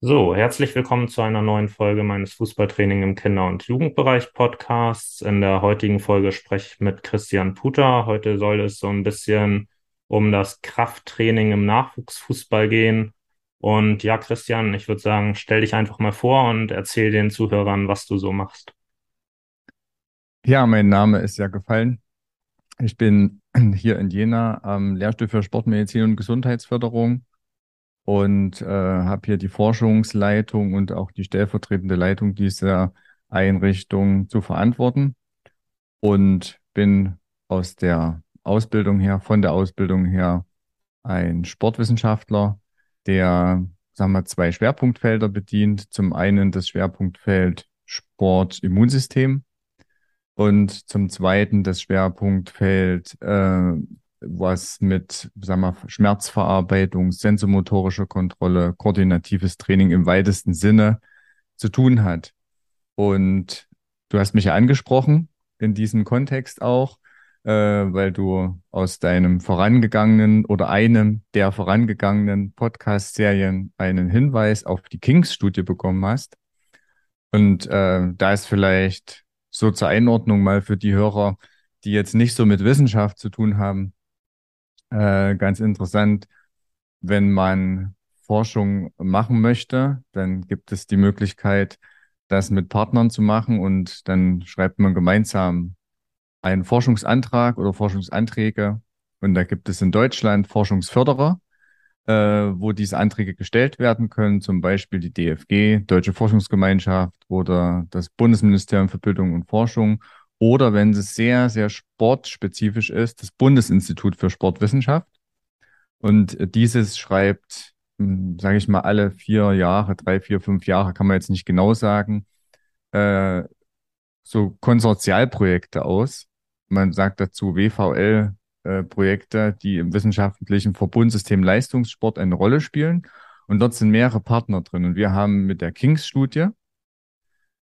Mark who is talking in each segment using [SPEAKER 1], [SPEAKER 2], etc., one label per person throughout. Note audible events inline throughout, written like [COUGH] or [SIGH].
[SPEAKER 1] So, herzlich willkommen zu einer neuen Folge meines Fußballtraining im Kinder- und Jugendbereich Podcasts. In der heutigen Folge spreche ich mit Christian Puter. Heute soll es so ein bisschen um das Krafttraining im Nachwuchsfußball gehen. Und ja, Christian, ich würde sagen, stell dich einfach mal vor und erzähl den Zuhörern, was du so machst.
[SPEAKER 2] Ja, mein Name ist ja gefallen. Ich bin [CLEARS THROAT] hier in Jena am Lehrstuhl für Sportmedizin und Gesundheitsförderung und äh, habe hier die Forschungsleitung und auch die stellvertretende Leitung dieser Einrichtung zu verantworten und bin aus der Ausbildung her, von der Ausbildung her ein Sportwissenschaftler, der, sagen wir, zwei Schwerpunktfelder bedient. Zum einen das Schwerpunktfeld Sport-Immunsystem und zum zweiten das Schwerpunktfeld äh, was mit sagen wir, Schmerzverarbeitung, sensomotorische Kontrolle, koordinatives Training im weitesten Sinne zu tun hat. Und du hast mich ja angesprochen in diesem Kontext auch, äh, weil du aus deinem vorangegangenen oder einem der vorangegangenen Podcast-Serien einen Hinweis auf die Kings-Studie bekommen hast. Und äh, da ist vielleicht so zur Einordnung mal für die Hörer, die jetzt nicht so mit Wissenschaft zu tun haben, äh, ganz interessant, wenn man Forschung machen möchte, dann gibt es die Möglichkeit, das mit Partnern zu machen und dann schreibt man gemeinsam einen Forschungsantrag oder Forschungsanträge. Und da gibt es in Deutschland Forschungsförderer, äh, wo diese Anträge gestellt werden können, zum Beispiel die DFG, Deutsche Forschungsgemeinschaft oder das Bundesministerium für Bildung und Forschung oder wenn es sehr, sehr sportspezifisch ist, das Bundesinstitut für Sportwissenschaft. Und dieses schreibt, hm, sage ich mal, alle vier Jahre, drei, vier, fünf Jahre, kann man jetzt nicht genau sagen, äh, so Konsortialprojekte aus. Man sagt dazu WVL-Projekte, äh, die im wissenschaftlichen Verbundsystem Leistungssport eine Rolle spielen. Und dort sind mehrere Partner drin. Und wir haben mit der Kings-Studie,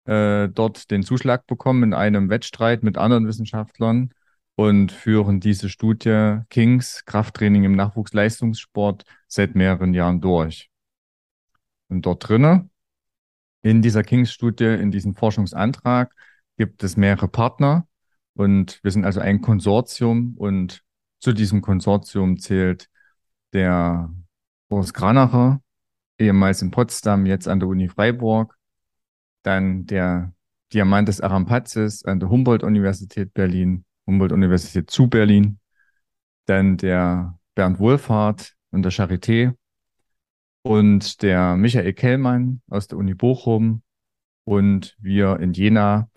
[SPEAKER 2] äh, dort den Zuschlag bekommen in einem Wettstreit mit anderen Wissenschaftlern und führen diese Studie Kings Krafttraining im Nachwuchsleistungssport seit mehreren Jahren durch. Und dort drinnen, in dieser Kings-Studie, in diesem Forschungsantrag, gibt es mehrere Partner und wir sind also ein Konsortium und zu diesem Konsortium zählt der Boris Granacher, ehemals in Potsdam, jetzt an der Uni Freiburg, dann der Diamant des Arampazes an der Humboldt-Universität Berlin, Humboldt-Universität zu Berlin, dann der Bernd Wohlfahrt und der Charité und der Michael Kellmann aus der Uni Bochum und wir in Jena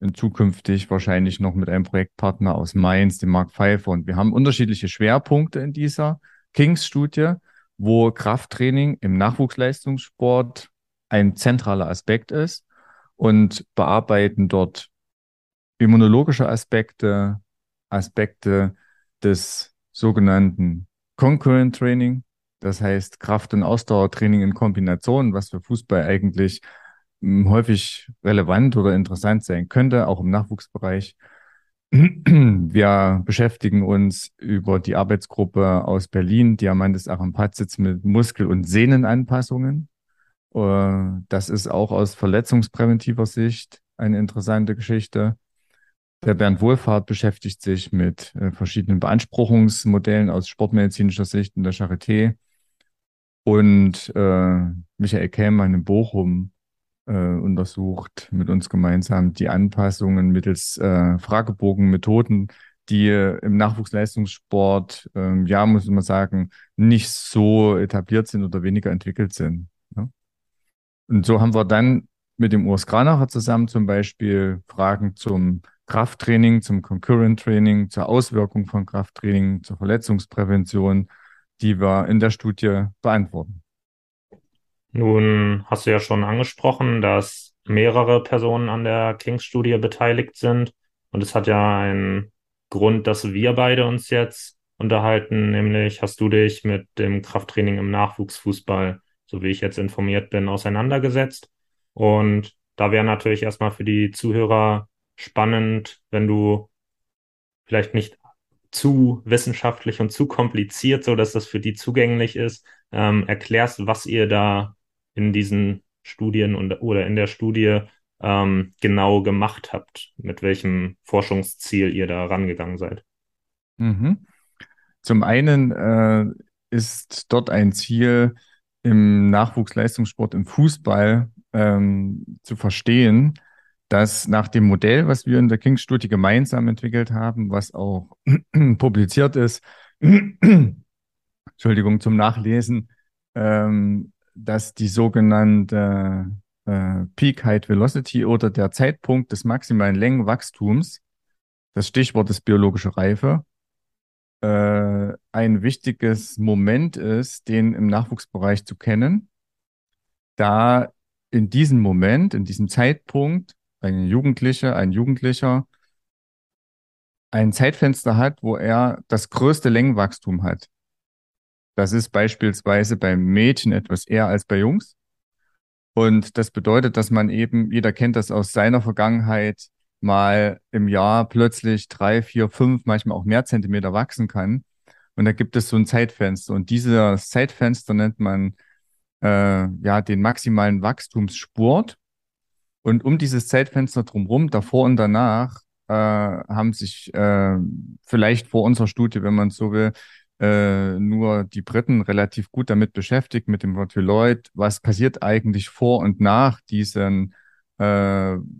[SPEAKER 2] und zukünftig wahrscheinlich noch mit einem Projektpartner aus Mainz, dem Mark Pfeiffer. Und wir haben unterschiedliche Schwerpunkte in dieser Kings-Studie, wo Krafttraining im Nachwuchsleistungssport ein zentraler Aspekt ist und bearbeiten dort immunologische Aspekte, Aspekte des sogenannten Concurrent Training, das heißt Kraft- und Ausdauertraining in Kombination, was für Fußball eigentlich hm, häufig relevant oder interessant sein könnte, auch im Nachwuchsbereich. [CLEARS THROAT] Wir beschäftigen uns über die Arbeitsgruppe aus Berlin, Diamantes Arampazitz mit Muskel- und Sehnenanpassungen. Äh, das ist auch aus verletzungspräventiver Sicht eine interessante Geschichte. Der Bernd Wohlfahrt beschäftigt sich mit äh, verschiedenen Beanspruchungsmodellen aus sportmedizinischer Sicht in der Charité. Und äh, Michael Kämmann in Bochum äh, untersucht mit uns gemeinsam die Anpassungen mittels äh, Fragebogenmethoden, die im Nachwuchsleistungssport, äh, ja, muss man sagen, nicht so etabliert sind oder weniger entwickelt sind. Und so haben wir dann mit dem Urs Granacher zusammen zum Beispiel Fragen zum Krafttraining, zum Concurrent Training, zur Auswirkung von Krafttraining, zur Verletzungsprävention, die wir in der Studie beantworten.
[SPEAKER 1] Nun hast du ja schon angesprochen, dass mehrere Personen an der Kings-Studie beteiligt sind. Und es hat ja einen Grund, dass wir beide uns jetzt unterhalten, nämlich hast du dich mit dem Krafttraining im Nachwuchsfußball so wie ich jetzt informiert bin, auseinandergesetzt. Und da wäre natürlich erstmal für die Zuhörer spannend, wenn du vielleicht nicht zu wissenschaftlich und zu kompliziert, so dass das für die zugänglich ist, ähm, erklärst, was ihr da in diesen Studien und, oder in der Studie ähm, genau gemacht habt, mit welchem Forschungsziel ihr da rangegangen seid.
[SPEAKER 2] Mhm. Zum einen äh, ist dort ein Ziel, im Nachwuchsleistungssport im Fußball ähm, zu verstehen, dass nach dem Modell, was wir in der Kings-Studie gemeinsam entwickelt haben, was auch [CLEARS THROAT] publiziert ist, [CLEARS THROAT] Entschuldigung, zum Nachlesen, ähm, dass die sogenannte äh, Peak Height Velocity oder der Zeitpunkt des maximalen Längenwachstums, das Stichwort ist biologische Reife, äh, ein wichtiges Moment ist, den im Nachwuchsbereich zu kennen, da in diesem Moment, in diesem Zeitpunkt, ein Jugendlicher, ein Jugendlicher ein Zeitfenster hat, wo er das größte Längenwachstum hat. Das ist beispielsweise beim Mädchen etwas eher als bei Jungs. Und das bedeutet, dass man eben, jeder kennt das aus seiner Vergangenheit, mal im Jahr plötzlich drei, vier, fünf, manchmal auch mehr Zentimeter wachsen kann. Und da gibt es so ein Zeitfenster. Und dieses Zeitfenster nennt man äh, ja den maximalen Wachstumsspurt. Und um dieses Zeitfenster drumherum, davor und danach, äh, haben sich äh, vielleicht vor unserer Studie, wenn man so will, äh, nur die Briten relativ gut damit beschäftigt, mit dem Wort Lloyd. Was passiert eigentlich vor und nach diesen äh,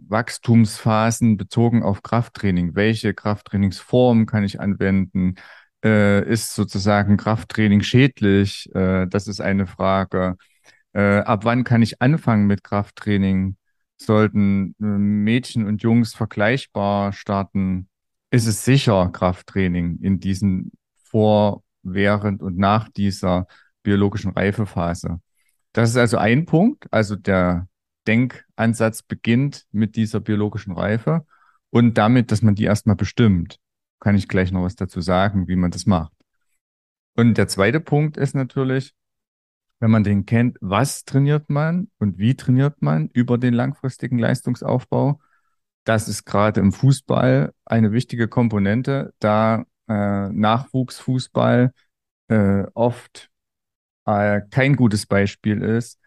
[SPEAKER 2] Wachstumsphasen bezogen auf Krafttraining? Welche Krafttrainingsform kann ich anwenden? Äh, ist sozusagen Krafttraining schädlich? Äh, das ist eine Frage. Äh, ab wann kann ich anfangen mit Krafttraining? Sollten äh, Mädchen und Jungs vergleichbar starten? Ist es sicher Krafttraining in diesen vor, während und nach dieser biologischen Reifephase? Das ist also ein Punkt. Also der Denkansatz beginnt mit dieser biologischen Reife und damit, dass man die erstmal bestimmt. Kann ich gleich noch was dazu sagen, wie man das macht. Und der zweite Punkt ist natürlich, wenn man den kennt, was trainiert man und wie trainiert man über den langfristigen Leistungsaufbau. Das ist gerade im Fußball eine wichtige Komponente, da äh, Nachwuchsfußball äh, oft äh, kein gutes Beispiel ist,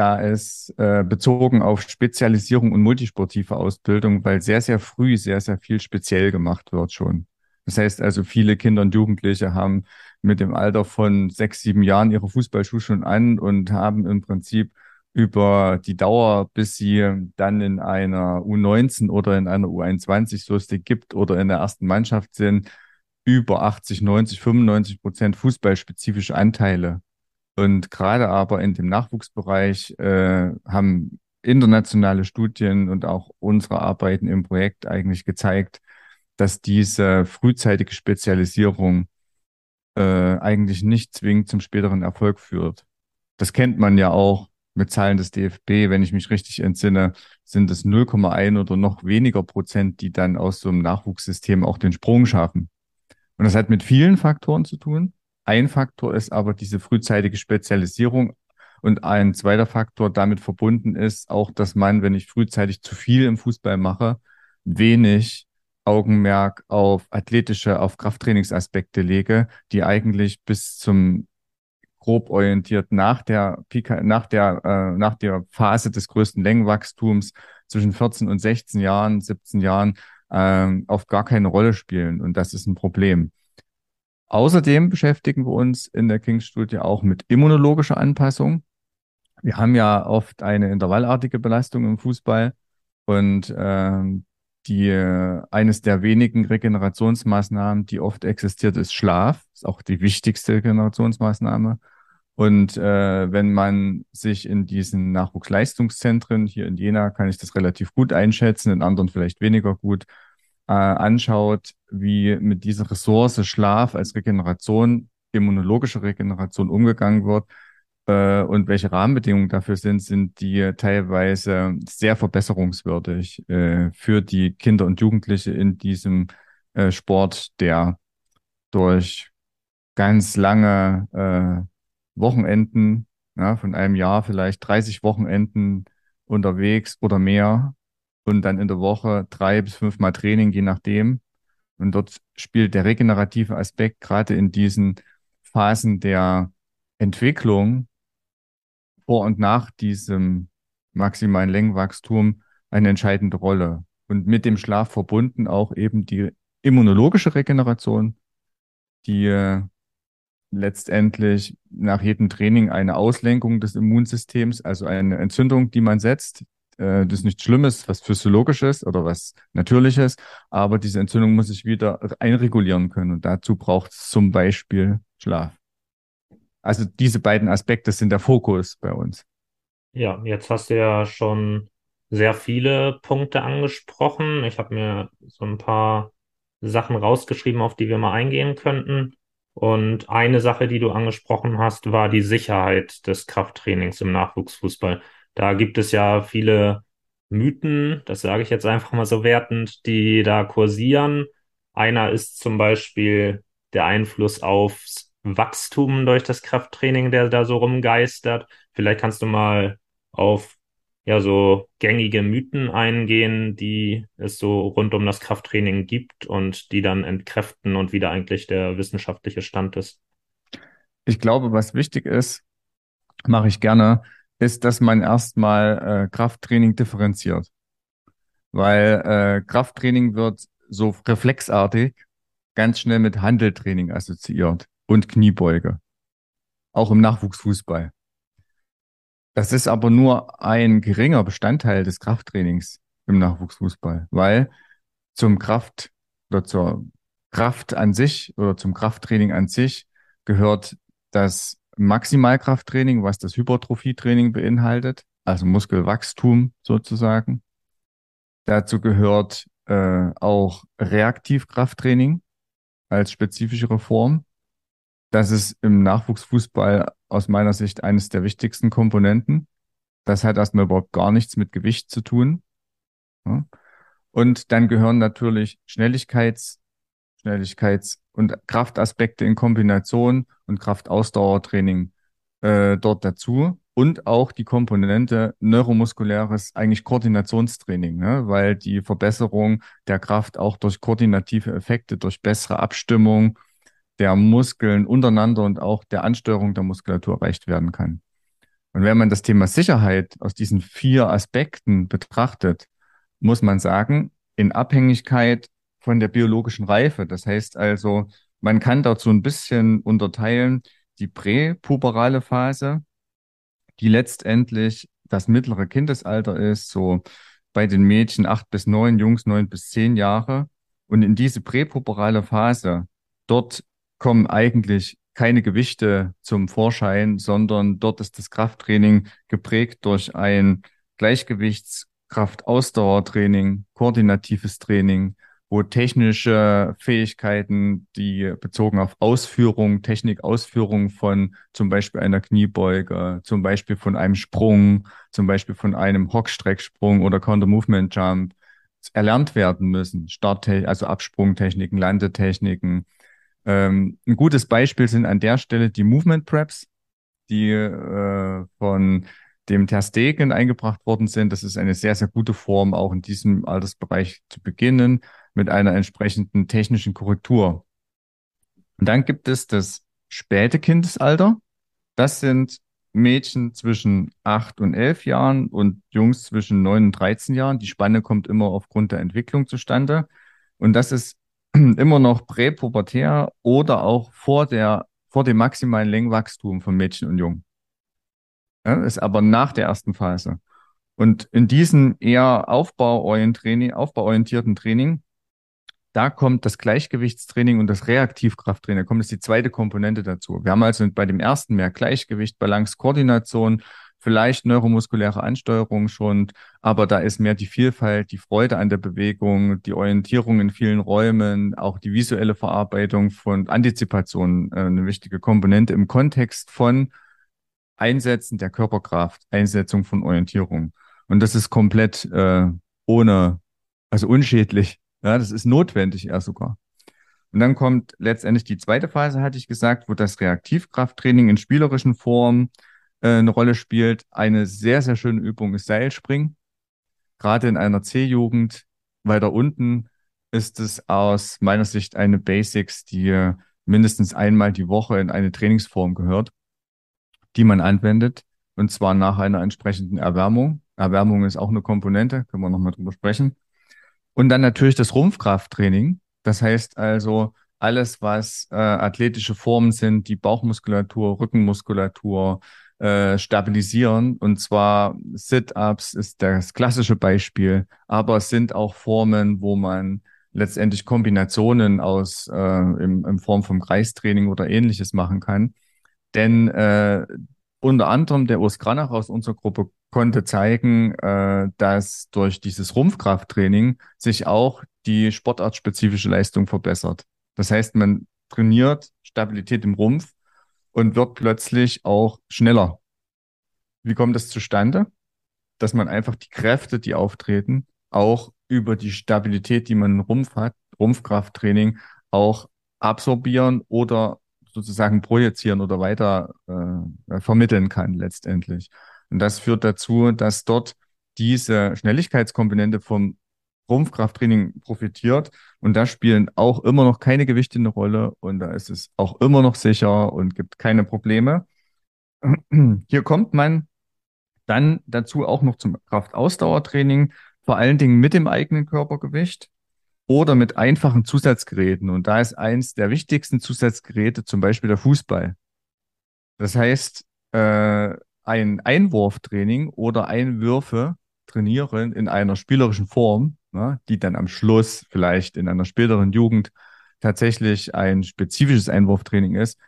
[SPEAKER 2] da es äh, bezogen auf Spezialisierung und multisportive Ausbildung, weil sehr, sehr früh sehr, sehr viel speziell gemacht wird schon. Das heißt also, viele Kinder und Jugendliche haben mit dem Alter von sechs, sieben Jahren ihre Fußballschuhe schon an und haben im Prinzip über die Dauer, bis sie dann in einer U19 oder in einer U21, so es die gibt, oder in der ersten Mannschaft sind, über 80, 90, 95 Prozent fußballspezifische Anteile und gerade aber in dem Nachwuchsbereich äh, haben internationale Studien und auch unsere Arbeiten im Projekt eigentlich gezeigt, dass diese frühzeitige Spezialisierung äh, eigentlich nicht zwingend zum späteren Erfolg führt. Das kennt man ja auch mit Zahlen des DFB, wenn ich mich richtig entsinne, sind es 0,1 oder noch weniger Prozent, die dann aus so einem Nachwuchssystem auch den Sprung schaffen. Und das hat mit vielen Faktoren zu tun. Ein Faktor ist aber diese frühzeitige Spezialisierung. Und ein zweiter Faktor damit verbunden ist auch, dass man, wenn ich frühzeitig zu viel im Fußball mache, wenig Augenmerk auf athletische, auf Krafttrainingsaspekte lege, die eigentlich bis zum grob orientiert nach der nach der, äh, nach der Phase des größten Längenwachstums zwischen 14 und 16 Jahren, 17 Jahren, ähm, auf gar keine Rolle spielen. Und das ist ein Problem. Außerdem beschäftigen wir uns in der Kings-Studie auch mit immunologischer Anpassung. Wir haben ja oft eine intervallartige Belastung im Fußball und ähm, die eines der wenigen Regenerationsmaßnahmen, die oft existiert, ist Schlaf. Ist auch die wichtigste Regenerationsmaßnahme. Und äh, wenn man sich in diesen Nachwuchsleistungszentren hier in Jena, kann ich das relativ gut einschätzen, in anderen vielleicht weniger gut, äh, anschaut, wie mit dieser Ressource Schlaf als Regeneration, immunologische Regeneration umgegangen wird äh, und welche Rahmenbedingungen dafür sind, sind die teilweise sehr verbesserungswürdig äh, für die Kinder und Jugendliche in diesem äh, Sport, der durch ganz lange äh, Wochenenden, ja, von einem Jahr vielleicht 30 Wochenenden unterwegs oder mehr und dann in der Woche drei bis fünfmal Training, je nachdem. Und dort spielt der regenerative Aspekt gerade in diesen Phasen der Entwicklung vor und nach diesem maximalen Längenwachstum eine entscheidende Rolle. Und mit dem Schlaf verbunden auch eben die immunologische Regeneration, die äh, letztendlich nach jedem Training eine Auslenkung des Immunsystems, also eine Entzündung, die man setzt. Äh, das ist nichts Schlimmes, was physiologisches oder was Natürliches, aber diese Entzündung muss sich wieder einregulieren können und dazu braucht es zum Beispiel Schlaf. Also diese beiden Aspekte sind der Fokus bei uns.
[SPEAKER 1] Ja, jetzt hast du ja schon sehr viele Punkte angesprochen. Ich habe mir so ein paar Sachen rausgeschrieben, auf die wir mal eingehen könnten. Und eine Sache, die du angesprochen hast, war die Sicherheit des Krafttrainings im Nachwuchsfußball. Da gibt es ja viele Mythen, das sage ich jetzt einfach mal so wertend, die da kursieren. Einer ist zum Beispiel der Einfluss aufs Wachstum durch das Krafttraining, der da so rumgeistert. Vielleicht kannst du mal auf ja so gängige Mythen eingehen, die es so rund um das Krafttraining gibt und die dann entkräften und wieder eigentlich der wissenschaftliche Stand ist.
[SPEAKER 2] Ich glaube, was wichtig ist, mache ich gerne, ist, dass man erstmal äh, Krafttraining differenziert. Weil äh, Krafttraining wird so reflexartig ganz schnell mit Handeltraining assoziiert und Kniebeuge. Auch im Nachwuchsfußball. Das ist aber nur ein geringer Bestandteil des Krafttrainings im Nachwuchsfußball, weil zum Kraft oder zur Kraft an sich oder zum Krafttraining an sich gehört das Maximalkrafttraining, was das Hypertrophietraining beinhaltet, also Muskelwachstum sozusagen. Dazu gehört äh, auch Reaktivkrafttraining als spezifischere Form. Das ist im Nachwuchsfußball aus meiner Sicht eines der wichtigsten Komponenten. Das hat erstmal überhaupt gar nichts mit Gewicht zu tun. Ja. Und dann gehören natürlich Schnelligkeits, Schnelligkeits- und Kraftaspekte in Kombination und Kraftausdauertraining äh, dort dazu. Und auch die Komponente neuromuskuläres, eigentlich Koordinationstraining, ne? weil die Verbesserung der Kraft auch durch koordinative Effekte, durch bessere Abstimmung, der Muskeln untereinander und auch der Ansteuerung der Muskulatur erreicht werden kann. Und wenn man das Thema Sicherheit aus diesen vier Aspekten betrachtet, muss man sagen, in Abhängigkeit von der biologischen Reife, das heißt also, man kann dazu ein bisschen unterteilen, die präpuberale Phase, die letztendlich das mittlere Kindesalter ist, so bei den Mädchen acht bis neun, Jungs neun bis zehn Jahre. Und in diese präpuberale Phase, dort kommen eigentlich keine Gewichte zum Vorschein, sondern dort ist das Krafttraining geprägt durch ein Gleichgewichtskraft-Ausdauertraining, koordinatives Training, wo technische Fähigkeiten, die bezogen auf Ausführung, Technikausführung von zum Beispiel einer Kniebeuge, zum Beispiel von einem Sprung, zum Beispiel von einem Hockstrecksprung oder Counter-Movement-Jump erlernt werden müssen. Start, also Absprungtechniken, Landetechniken, ähm, ein gutes Beispiel sind an der Stelle die Movement Preps, die äh, von dem Ter Stegen eingebracht worden sind. Das ist eine sehr, sehr gute Form, auch in diesem Altersbereich zu beginnen, mit einer entsprechenden technischen Korrektur. Und dann gibt es das späte Kindesalter. Das sind Mädchen zwischen acht und elf Jahren und Jungs zwischen neun und 13 Jahren. Die Spanne kommt immer aufgrund der Entwicklung zustande. Und das ist [CLEARS THROAT] immer noch präpubertär oder auch vor der, vor dem maximalen Längenwachstum von Mädchen und Jungen. Ja, ist aber nach der ersten Phase. Und in diesem eher aufbauorientierten Training, da kommt das Gleichgewichtstraining und das Reaktivkrafttraining, da kommt jetzt die zweite Komponente dazu. Wir haben also bei dem ersten mehr Gleichgewicht, Balance, Koordination vielleicht neuromuskuläre Ansteuerung schon, aber da ist mehr die Vielfalt, die Freude an der Bewegung, die Orientierung in vielen Räumen, auch die visuelle Verarbeitung von Antizipation äh, eine wichtige Komponente im Kontext von Einsetzen der Körperkraft, Einsetzung von Orientierung. Und das ist komplett äh, ohne, also unschädlich. Ja, das ist notwendig eher sogar. Und dann kommt letztendlich die zweite Phase, hatte ich gesagt, wo das Reaktivkrafttraining in spielerischen Formen äh, eine Rolle spielt. Eine sehr, sehr schöne Übung ist Seilspringen. Gerade in einer C-Jugend weiter unten ist es aus meiner Sicht eine Basics, die mindestens einmal die Woche in eine Trainingsform gehört, die man anwendet. und zwar nach einer entsprechenden Erwärmung. Erwärmung ist auch eine Komponente, können wir nochmal drüber sprechen. Und dann natürlich das Rumpfkrafttraining. Das heißt also alles, was äh, athletische Formen sind, die Bauchmuskulatur, Rückenmuskulatur äh, stabilisieren. Und zwar Sit-ups ist das klassische Beispiel, aber es sind auch Formen, wo man letztendlich Kombinationen aus äh, in, in Form vom Kreistraining oder ähnliches machen kann. Denn äh, unter anderem der Urs Granach aus unserer Gruppe konnte zeigen, äh, dass durch dieses Rumpfkrafttraining sich auch die sportartspezifische Leistung verbessert. Das heißt, man trainiert Stabilität im Rumpf und wird plötzlich auch schneller. Wie kommt das zustande? Dass man einfach die Kräfte, die auftreten, auch über die Stabilität, die man im Rumpf hat, Rumpfkrafttraining, auch absorbieren oder sozusagen projizieren oder weiter äh, vermitteln kann letztendlich. Und das führt dazu, dass dort diese Schnelligkeitskomponente vom Rumpfkrafttraining profitiert. Und da spielen auch immer noch keine Gewichte eine Rolle. Und da ist es auch immer noch sicher und gibt keine Probleme. [CLEARS THROAT] Hier kommt man dann dazu auch noch zum Kraftausdauertraining, vor allen Dingen mit dem eigenen Körpergewicht oder mit einfachen Zusatzgeräten. Und da ist eins der wichtigsten Zusatzgeräte zum Beispiel der Fußball. Das heißt, äh, ein Einwurftraining oder Einwürfe trainieren in einer spielerischen Form, ne, die dann am Schluss vielleicht in einer späteren Jugend tatsächlich ein spezifisches Einwurftraining ist.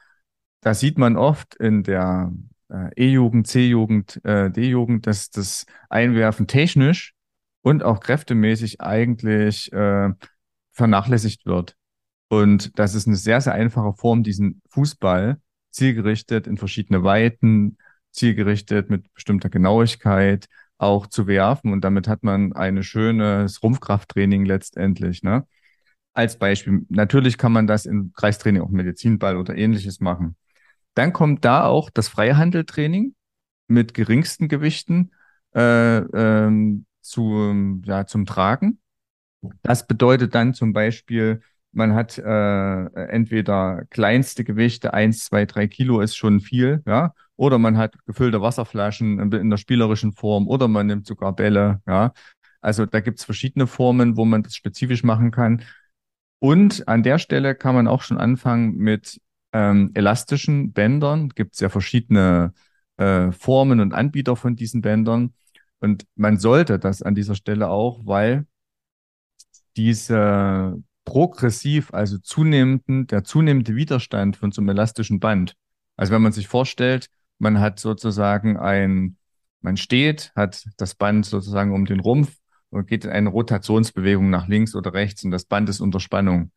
[SPEAKER 2] Da sieht man oft in der äh, E-Jugend, C-Jugend, äh, D-Jugend, dass das Einwerfen technisch und auch kräftemäßig eigentlich äh, vernachlässigt wird. Und das ist eine sehr, sehr einfache Form, diesen Fußball zielgerichtet in verschiedene Weiten, zielgerichtet mit bestimmter Genauigkeit auch zu werfen. Und damit hat man ein schönes Rumpfkrafttraining letztendlich. Ne? Als Beispiel. Natürlich kann man das im Kreistraining auch Medizinball oder ähnliches machen. Dann kommt da auch das Freihandeltraining mit geringsten Gewichten äh, ähm, zu, ja, zum Tragen. Das bedeutet dann zum Beispiel, man hat äh, entweder kleinste Gewichte, eins, zwei, drei Kilo ist schon viel, ja, oder man hat gefüllte Wasserflaschen in der spielerischen Form, oder man nimmt sogar Bälle, ja. Also da gibt's verschiedene Formen, wo man das spezifisch machen kann. Und an der Stelle kann man auch schon anfangen mit ähm, elastischen Bändern. Gibt's ja verschiedene äh, Formen und Anbieter von diesen Bändern. Und man sollte das an dieser Stelle auch, weil diese progressiv, also zunehmend, der zunehmende Widerstand von so einem elastischen Band. Also wenn man sich vorstellt, man hat sozusagen ein, man steht, hat das Band sozusagen um den Rumpf und geht in eine Rotationsbewegung nach links oder rechts und das Band ist unter Spannung.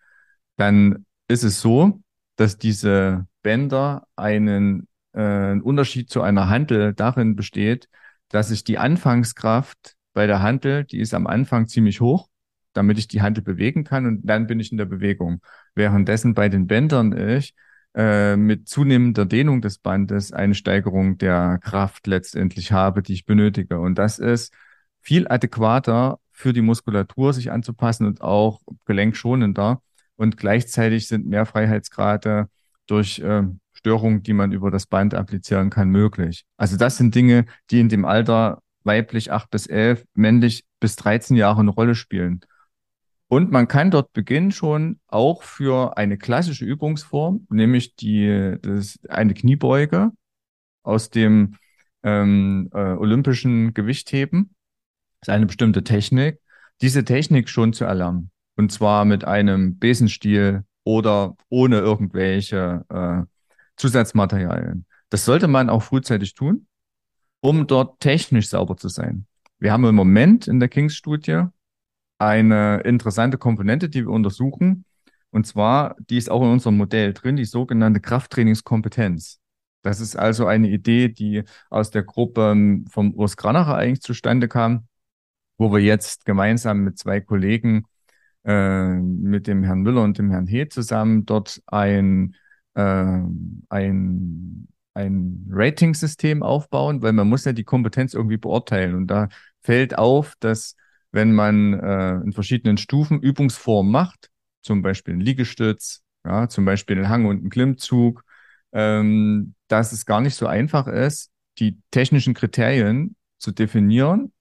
[SPEAKER 2] Dann ist es so, dass diese Bänder einen, äh, Unterschied zu einer Hantel darin besteht, dass sich die Anfangskraft bei der Hantel, die ist am Anfang ziemlich hoch damit ich die Handel bewegen kann und dann bin ich in der Bewegung. Währenddessen bei den Bändern ich äh, mit zunehmender Dehnung des Bandes eine Steigerung der Kraft letztendlich habe, die ich benötige. Und das ist viel adäquater für die Muskulatur sich anzupassen und auch gelenkschonender. Und gleichzeitig sind mehr Freiheitsgrade durch äh, Störungen, die man über das Band applizieren kann, möglich. Also das sind Dinge, die in dem Alter weiblich 8 bis 11, männlich bis 13 Jahre eine Rolle spielen. Und man kann dort beginnen schon auch für eine klassische Übungsform, nämlich die, das, eine Kniebeuge aus dem ähm, äh, olympischen Gewichtheben. Das ist eine bestimmte Technik. Diese Technik schon zu erlernen. Und zwar mit einem Besenstiel oder ohne irgendwelche äh, Zusatzmaterialien. Das sollte man auch frühzeitig tun, um dort technisch sauber zu sein. Wir haben im Moment in der Kings-Studie eine interessante Komponente, die wir untersuchen. Und zwar, die ist auch in unserem Modell drin, die sogenannte Krafttrainingskompetenz. Das ist also eine Idee, die aus der Gruppe ähm, vom Urs Granacher eigentlich zustande kam, wo wir jetzt gemeinsam mit zwei Kollegen, äh, mit dem Herrn Müller und dem Herrn He zusammen dort ein, äh, ein, ein Rating-System aufbauen, weil man muss ja die Kompetenz irgendwie beurteilen. Und da fällt auf, dass wenn man äh, in verschiedenen Stufen Übungsformen macht, zum Beispiel ein Liegestütz, ja, zum Beispiel einen Hang- und einen Klimmzug, ähm, dass es gar nicht so einfach ist, die technischen Kriterien zu definieren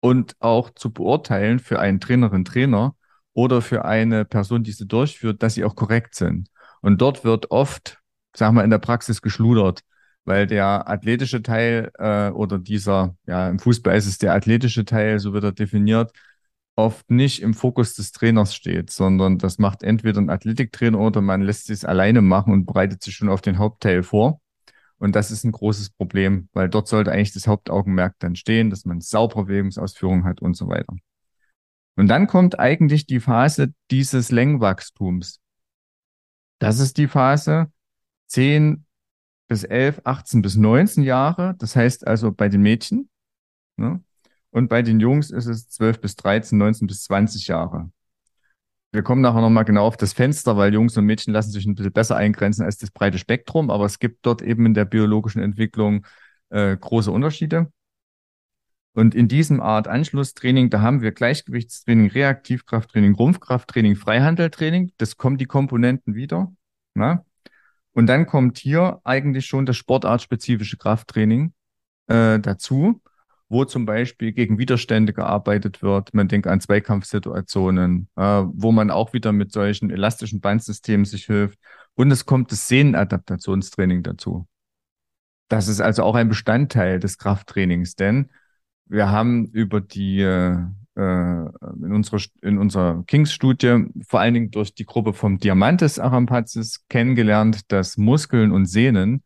[SPEAKER 2] und auch zu beurteilen für einen Trainerin, Trainer oder für eine Person, die sie durchführt, dass sie auch korrekt sind. Und dort wird oft, sagen wir, in der Praxis geschludert, weil der athletische Teil äh, oder dieser, ja, im Fußball ist es der athletische Teil, so wird er definiert, oft nicht im Fokus des Trainers steht, sondern das macht entweder ein Athletiktrainer oder man lässt es alleine machen und bereitet sich schon auf den Hauptteil vor. Und das ist ein großes Problem, weil dort sollte eigentlich das Hauptaugenmerk dann stehen, dass man saubere Bewegungsausführung hat und so weiter. Und dann kommt eigentlich die Phase dieses Längenwachstums. Das ist die Phase 10 bis 11, 18 bis 19 Jahre. Das heißt also bei den Mädchen. Ne? Und bei den Jungs ist es 12 bis 13, 19 bis 20 Jahre. Wir kommen nachher nochmal genau auf das Fenster, weil Jungs und Mädchen lassen sich ein bisschen besser eingrenzen als das breite Spektrum, aber es gibt dort eben in der biologischen Entwicklung äh, große Unterschiede. Und in diesem Art Anschlusstraining, da haben wir Gleichgewichtstraining, Reaktivkrafttraining, Rumpfkrafttraining, Freihandeltraining. Das kommen die Komponenten wieder. Na? Und dann kommt hier eigentlich schon das sportartspezifische Krafttraining äh, dazu wo zum Beispiel gegen Widerstände gearbeitet wird. Man denkt an Zweikampfsituationen, äh, wo man auch wieder mit solchen elastischen Bandsystemen sich hilft. Und es kommt das Sehnenadaptationstraining dazu. Das ist also auch ein Bestandteil des Krafttrainings, denn wir haben über die äh, in unserer in unserer Kings-Studie vor allen Dingen durch die Gruppe vom Diamantes Arampazis kennengelernt, dass Muskeln und Sehnen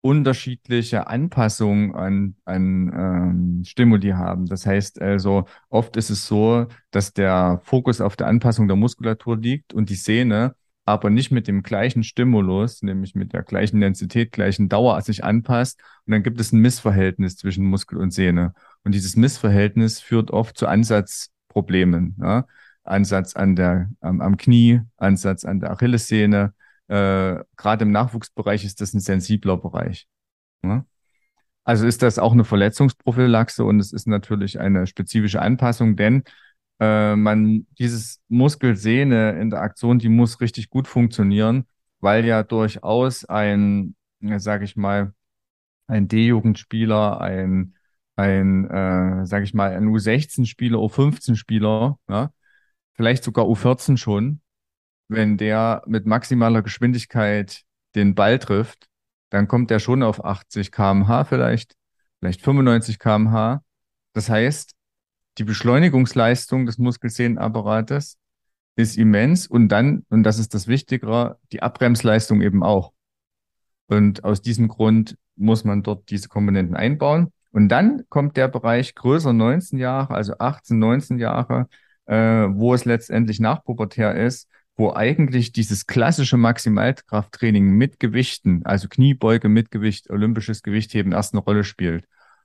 [SPEAKER 2] unterschiedliche Anpassungen an, an ähm, Stimuli haben. Das heißt also, oft ist es so, dass der Fokus auf der Anpassung der Muskulatur liegt und die Sehne aber nicht mit dem gleichen Stimulus, nämlich mit der gleichen Densität, gleichen Dauer sich anpasst. Und dann gibt es ein Missverhältnis zwischen Muskel und Sehne. Und dieses Missverhältnis führt oft zu Ansatzproblemen. Ja? Ansatz an der, am, am Knie, Ansatz an der Achillessehne, äh, gerade im Nachwuchsbereich ist das ein sensibler Bereich. Ne? Also ist das auch eine Verletzungsprophylaxe und es ist natürlich eine spezifische Anpassung, denn äh, man dieses Muskelsehne-Interaktion, die muss richtig gut funktionieren, weil ja durchaus ein, sage ich mal, ein D-Jugendspieler, ein ein, äh, sage ich mal, ein U16-Spieler, U15-Spieler, ja, vielleicht sogar U14 schon, wenn der mit maximaler Geschwindigkeit den Ball trifft, dann kommt der schon auf 80 km/h vielleicht, vielleicht 95 km/h. Das heißt, die Beschleunigungsleistung des Muskelsehnenapparates ist immens und dann, und das ist das Wichtigere, die Abbremsleistung eben auch. Und aus diesem Grund muss man dort diese Komponenten einbauen. Und dann kommt der Bereich größer 19 Jahre, also 18, 19 Jahre, äh, wo es letztendlich nachpubertär ist, wo eigentlich dieses klassische Maximalkrafttraining mit Gewichten, also Kniebeuge mit Gewicht, olympisches Gewichtheben erst eine Rolle spielt.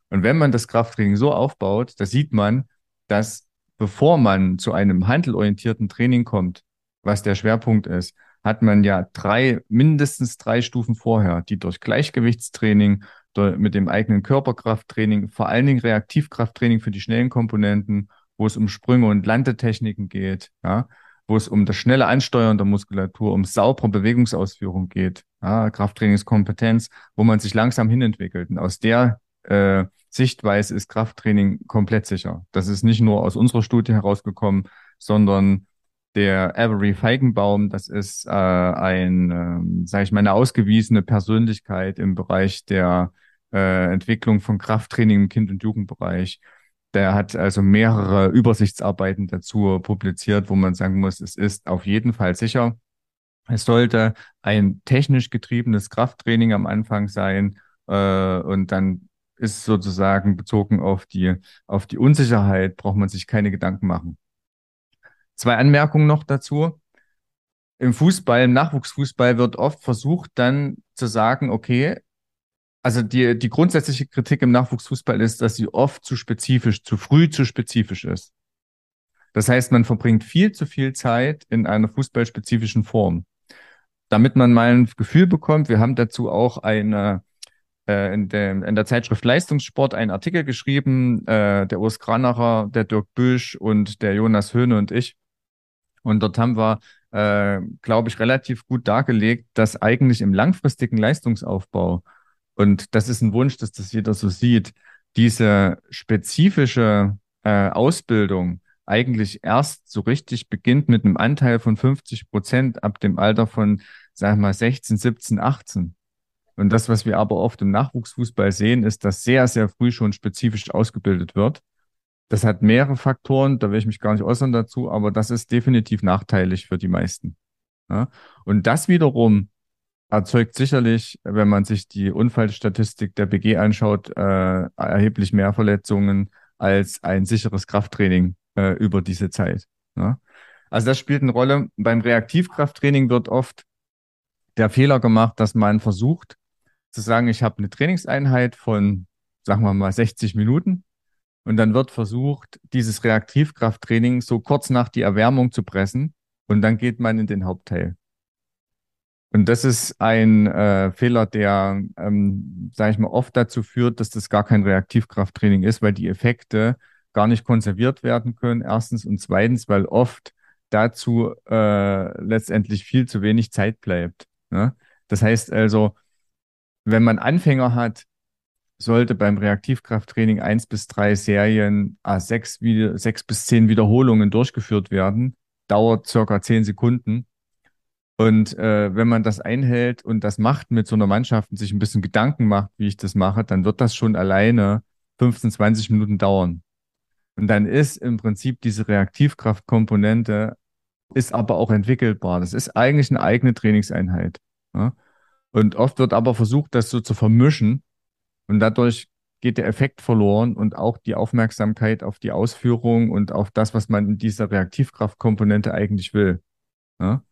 [SPEAKER 2] Und wenn man das Krafttraining so aufbaut, da sieht man, dass bevor man zu einem handelorientierten Training kommt, was der Schwerpunkt ist, hat man ja drei, mindestens drei Stufen vorher, die durch Gleichgewichtstraining, mit dem eigenen Körperkrafttraining, vor allen Dingen Reaktivkrafttraining für die schnellen Komponenten, wo es um Sprünge und Landetechniken geht, ja, wo es um das schnelle Ansteuern der Muskulatur, um saubere Bewegungsausführung geht, ja, Krafttrainingskompetenz, wo man sich langsam hinentwickelt. Und aus der äh, Sichtweise ist Krafttraining komplett sicher. Das ist nicht nur aus unserer Studie herausgekommen, sondern der Avery Feigenbaum, das ist äh, ein, äh, sage ich mal, eine ausgewiesene Persönlichkeit im Bereich der äh, Entwicklung von Krafttraining im Kind- und Jugendbereich. Der hat also mehrere Übersichtsarbeiten dazu publiziert, wo man sagen muss, es ist auf jeden Fall sicher. Es sollte ein technisch getriebenes Krafttraining am Anfang sein äh, und dann ist sozusagen bezogen auf die, auf die Unsicherheit, braucht man sich keine Gedanken machen. Zwei Anmerkungen noch dazu. Im Fußball, im Nachwuchsfußball wird oft versucht dann zu sagen, okay, also die, die grundsätzliche Kritik im Nachwuchsfußball ist, dass sie oft zu spezifisch, zu früh zu spezifisch ist. Das heißt, man verbringt viel zu viel Zeit in einer fußballspezifischen Form. Damit man mal ein Gefühl bekommt, wir haben dazu auch eine äh, in, der, in der Zeitschrift Leistungssport einen Artikel geschrieben, äh, der Urs Kranacher, der Dirk Büsch und der Jonas Höhne und ich. Und dort haben wir, äh, glaube ich, relativ gut dargelegt, dass eigentlich im langfristigen Leistungsaufbau und das ist ein Wunsch, dass das jeder so sieht, diese spezifische äh, Ausbildung eigentlich erst so richtig beginnt mit einem Anteil von 50 Prozent ab dem Alter von, sag mal, 16, 17, 18. Und das, was wir aber oft im Nachwuchsfußball sehen, ist, dass sehr, sehr früh schon spezifisch ausgebildet wird. Das hat mehrere Faktoren, da will ich mich gar nicht äußern dazu, aber das ist definitiv nachteilig für die meisten. Ja? Und das wiederum erzeugt sicherlich, wenn man sich die Unfallstatistik der BG anschaut, äh, erheblich mehr Verletzungen als ein sicheres Krafttraining äh, über diese Zeit. Ja? Also das spielt eine Rolle. Beim Reaktivkrafttraining wird oft der Fehler gemacht, dass man versucht zu sagen, ich habe eine Trainingseinheit von, sagen wir mal, 60 Minuten und dann wird versucht, dieses Reaktivkrafttraining so kurz nach die Erwärmung zu pressen und dann geht man in den Hauptteil. Und das ist ein äh, Fehler, der, ähm, sage ich mal, oft dazu führt, dass das gar kein Reaktivkrafttraining ist, weil die Effekte gar nicht konserviert werden können. Erstens und zweitens, weil oft dazu äh, letztendlich viel zu wenig Zeit bleibt. Ne? Das heißt also, wenn man Anfänger hat, sollte beim Reaktivkrafttraining eins bis drei Serien a sechs, sechs bis zehn Wiederholungen durchgeführt werden. Dauert circa zehn Sekunden und äh, wenn man das einhält und das macht mit so einer Mannschaft und sich ein bisschen Gedanken macht, wie ich das mache, dann wird das schon alleine 15, 20 Minuten dauern. Und dann ist im Prinzip diese Reaktivkraftkomponente ist aber auch entwickelbar. Das ist eigentlich eine eigene Trainingseinheit. Ja? Und oft wird aber versucht, das so zu vermischen und dadurch geht der Effekt verloren und auch die Aufmerksamkeit auf die Ausführung und auf das, was man in dieser Reaktivkraftkomponente eigentlich will. Ja?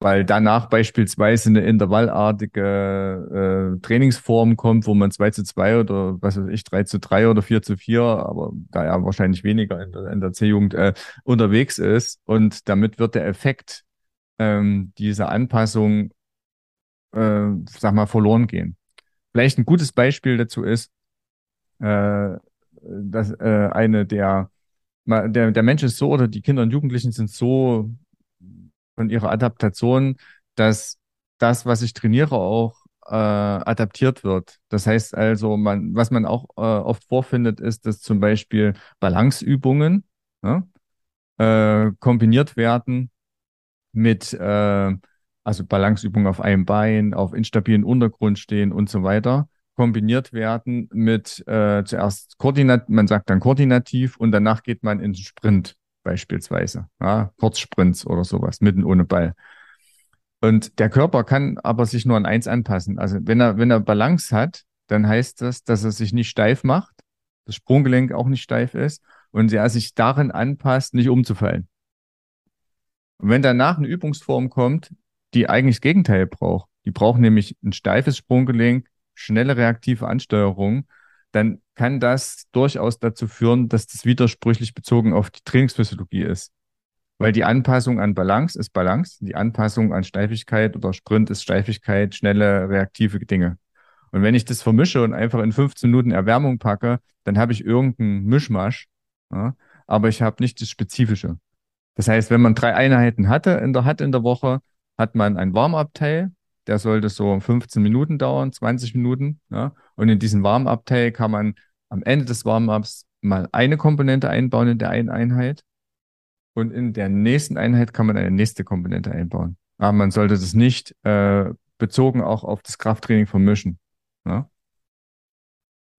[SPEAKER 2] weil danach beispielsweise eine intervallartige äh, Trainingsform kommt, wo man 2 zu 2 oder was weiß ich, 3 zu 3 oder 4 zu 4, aber da ja wahrscheinlich weniger in der, in der C-Jugend äh, unterwegs ist. Und damit wird der Effekt ähm, dieser Anpassung, äh, sag mal, verloren gehen. Vielleicht ein gutes Beispiel dazu ist, äh, dass äh, eine der, der, der Mensch ist so oder die Kinder und Jugendlichen sind so von ihrer Adaptation, dass das, was ich trainiere, auch äh, adaptiert wird. Das heißt also, man, was man auch äh, oft vorfindet, ist, dass zum Beispiel Balanceübungen ja, äh, kombiniert werden mit äh, also Balanceübungen auf einem Bein, auf instabilen Untergrund stehen und so weiter, kombiniert werden mit äh, zuerst koordinat, man sagt dann koordinativ und danach geht man in den Sprint beispielsweise. Ja, Kurzsprints oder sowas, mitten ohne Ball. Und der Körper kann aber sich nur an eins anpassen. Also wenn er, wenn er Balance hat, dann heißt das, dass er sich nicht steif macht, das Sprunggelenk auch nicht steif ist und er sich darin anpasst, nicht umzufallen. Und wenn danach eine Übungsform kommt, die eigentlich das Gegenteil braucht, die braucht nämlich ein steifes Sprunggelenk, schnelle reaktive Ansteuerung dann kann das durchaus dazu führen, dass das widersprüchlich bezogen auf die Trainingsphysiologie ist. Weil die Anpassung an Balance ist Balance, die Anpassung an Steifigkeit oder Sprint ist Steifigkeit, schnelle, reaktive Dinge. Und wenn ich das vermische und einfach in 15 Minuten Erwärmung packe, dann habe ich irgendeinen Mischmasch, ja, aber ich habe nicht das Spezifische. Das heißt, wenn man drei Einheiten hatte in der, hat in der Woche, hat man ein Warm-up-Teil, der sollte so 15 Minuten dauern, 20 Minuten. Ja? Und in diesen Warm-up-Teil kann man am Ende des Warm-ups mal eine Komponente einbauen in der einen Einheit. Und in der nächsten Einheit kann man eine nächste Komponente einbauen. Aber man sollte das nicht äh, bezogen auch auf das Krafttraining vermischen. Ja?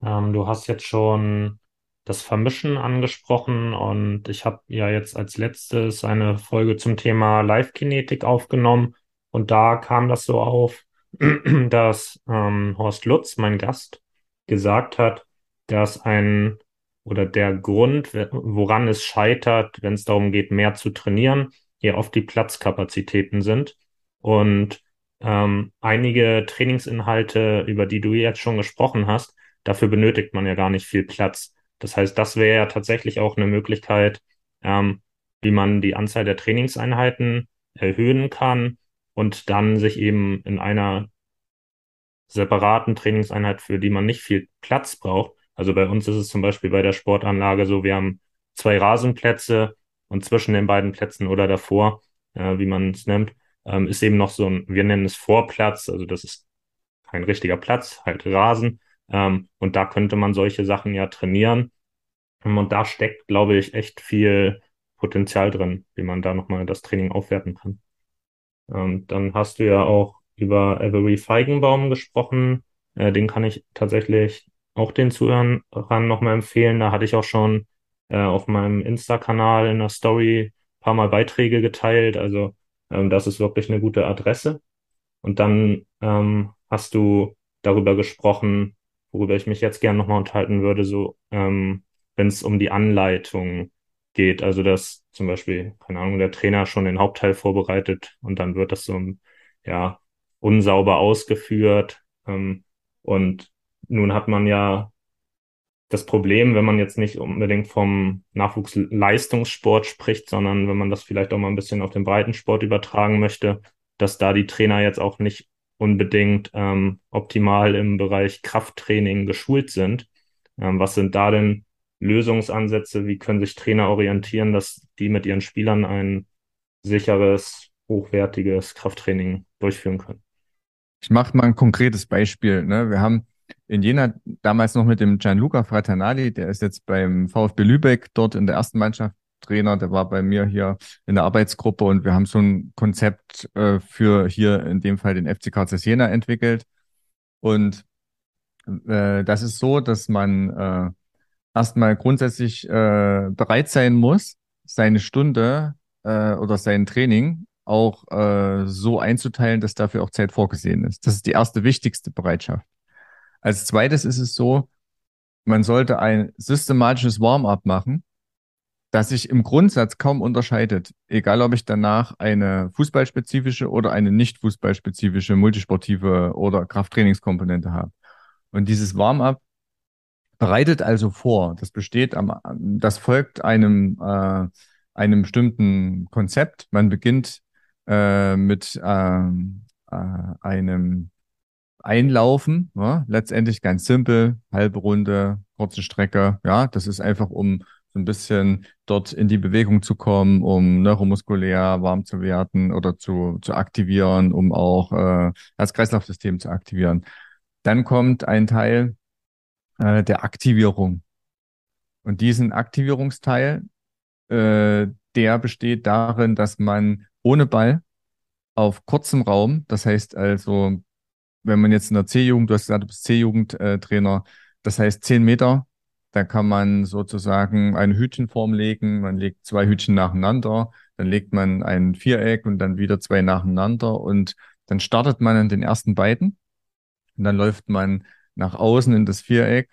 [SPEAKER 1] Ähm, du hast jetzt schon das Vermischen angesprochen und ich habe ja jetzt als letztes eine Folge zum Thema Live-Kinetik aufgenommen. Und da kam das so auf, [CLEARS THROAT] dass ähm, Horst Lutz, mein Gast, gesagt hat, dass ein oder der Grund, woran es scheitert, wenn es darum geht, mehr zu trainieren, hier oft die Platzkapazitäten sind. Und ähm, einige Trainingsinhalte, über die du jetzt schon gesprochen hast, dafür benötigt man ja gar nicht viel Platz. Das heißt, das wäre ja tatsächlich auch eine Möglichkeit, ähm, wie man die Anzahl der Trainingseinheiten erhöhen kann und dann sich eben in einer separaten Trainingseinheit, für die man nicht viel Platz braucht. Also bei uns ist es zum Beispiel bei der Sportanlage so, wir haben zwei Rasenplätze und zwischen den beiden Plätzen oder davor, äh, wie man es nennt, ähm, ist eben noch so ein, wir nennen es Vorplatz, also das ist kein richtiger Platz, halt Rasen. Ähm, und da könnte man solche Sachen ja trainieren. Und da steckt, glaube ich, echt viel Potenzial drin, wie man da nochmal das Training aufwerten kann. Ähm, dann hast du ja auch über Avery Feigenbaum gesprochen. Äh, den kann ich tatsächlich auch den Zuhörern nochmal empfehlen. Da hatte ich auch schon äh, auf meinem Insta-Kanal in der Story ein paar Mal Beiträge geteilt. Also ähm, das ist wirklich eine gute Adresse. Und dann ähm, hast du darüber gesprochen, worüber ich mich jetzt gerne nochmal unterhalten würde, so ähm, wenn es um die Anleitung geht. Also dass zum Beispiel, keine Ahnung, der Trainer schon den Hauptteil vorbereitet und dann wird das so ja unsauber ausgeführt. Ähm, und nun hat man ja das Problem, wenn man jetzt nicht unbedingt vom Nachwuchsleistungssport spricht, sondern wenn man das vielleicht auch mal ein bisschen auf den Breitensport übertragen möchte, dass da die Trainer jetzt auch nicht unbedingt ähm, optimal im Bereich Krafttraining geschult sind. Ähm, was sind da denn Lösungsansätze? Wie können sich Trainer orientieren, dass die mit ihren Spielern ein sicheres, hochwertiges Krafttraining durchführen können?
[SPEAKER 2] Ich mache mal ein konkretes Beispiel. Ne? Wir haben in Jena damals noch mit dem Gianluca Fraternali, der ist jetzt beim VfB Lübeck dort in der ersten Mannschaft Trainer, der war bei mir hier in der Arbeitsgruppe und wir haben so ein Konzept äh, für hier in dem Fall den FC KZ Jena entwickelt. Und äh, das ist so, dass man äh, erstmal grundsätzlich äh, bereit sein muss, seine Stunde äh, oder sein Training auch äh, so einzuteilen, dass dafür auch Zeit vorgesehen ist. Das ist die erste wichtigste Bereitschaft. Als zweites ist es so, man sollte ein systematisches Warm-up machen, das sich im Grundsatz kaum unterscheidet, egal ob ich danach eine fußballspezifische oder eine nicht fußballspezifische multisportive oder Krafttrainingskomponente habe. Und dieses Warm-up bereitet also vor. Das besteht am, das folgt einem, äh, einem bestimmten Konzept. Man beginnt äh, mit ähm, äh, einem Einlaufen, ja, letztendlich ganz simpel, halbe Runde, kurze Strecke, ja, das ist einfach, um so ein bisschen dort in die Bewegung zu kommen, um neuromuskulär warm zu werden oder zu, zu aktivieren, um auch äh, das Kreislaufsystem zu aktivieren. Dann kommt ein Teil äh, der Aktivierung. Und diesen Aktivierungsteil, äh, der besteht darin, dass man ohne Ball auf kurzem Raum, das heißt also, wenn man jetzt in der C-Jugend, du hast gesagt, du bist C-Jugendtrainer, das heißt zehn Meter, da kann man sozusagen eine Hütchenform legen, man legt zwei Hütchen nacheinander, dann legt man ein Viereck und dann wieder zwei nacheinander und dann startet man an den ersten beiden und dann läuft man nach außen in das Viereck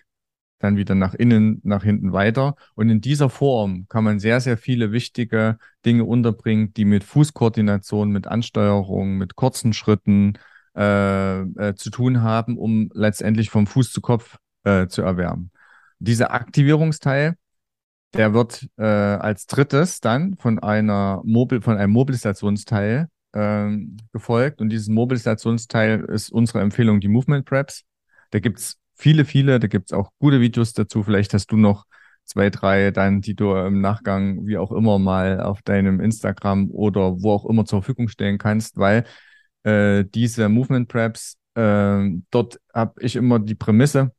[SPEAKER 2] dann wieder nach innen, nach hinten weiter. Und in dieser Form kann man sehr, sehr viele wichtige Dinge unterbringen, die mit Fußkoordination, mit Ansteuerung, mit kurzen Schritten äh, äh, zu tun haben, um letztendlich vom Fuß zu Kopf äh, zu erwärmen. Dieser Aktivierungsteil, der wird äh, als drittes dann von einer Mobil von einem Mobilisationsteil ähm, gefolgt. Und dieses Mobilisationsteil ist unsere Empfehlung, die Movement Preps. Da gibt's viele, viele. Da gibt's auch gute Videos dazu. Vielleicht hast du noch zwei, drei dann, die du im Nachgang wie auch immer mal auf deinem Instagram oder wo auch immer zur Verfügung stellen kannst, weil äh, diese Movement Preps, äh, dort habe ich immer die Prämisse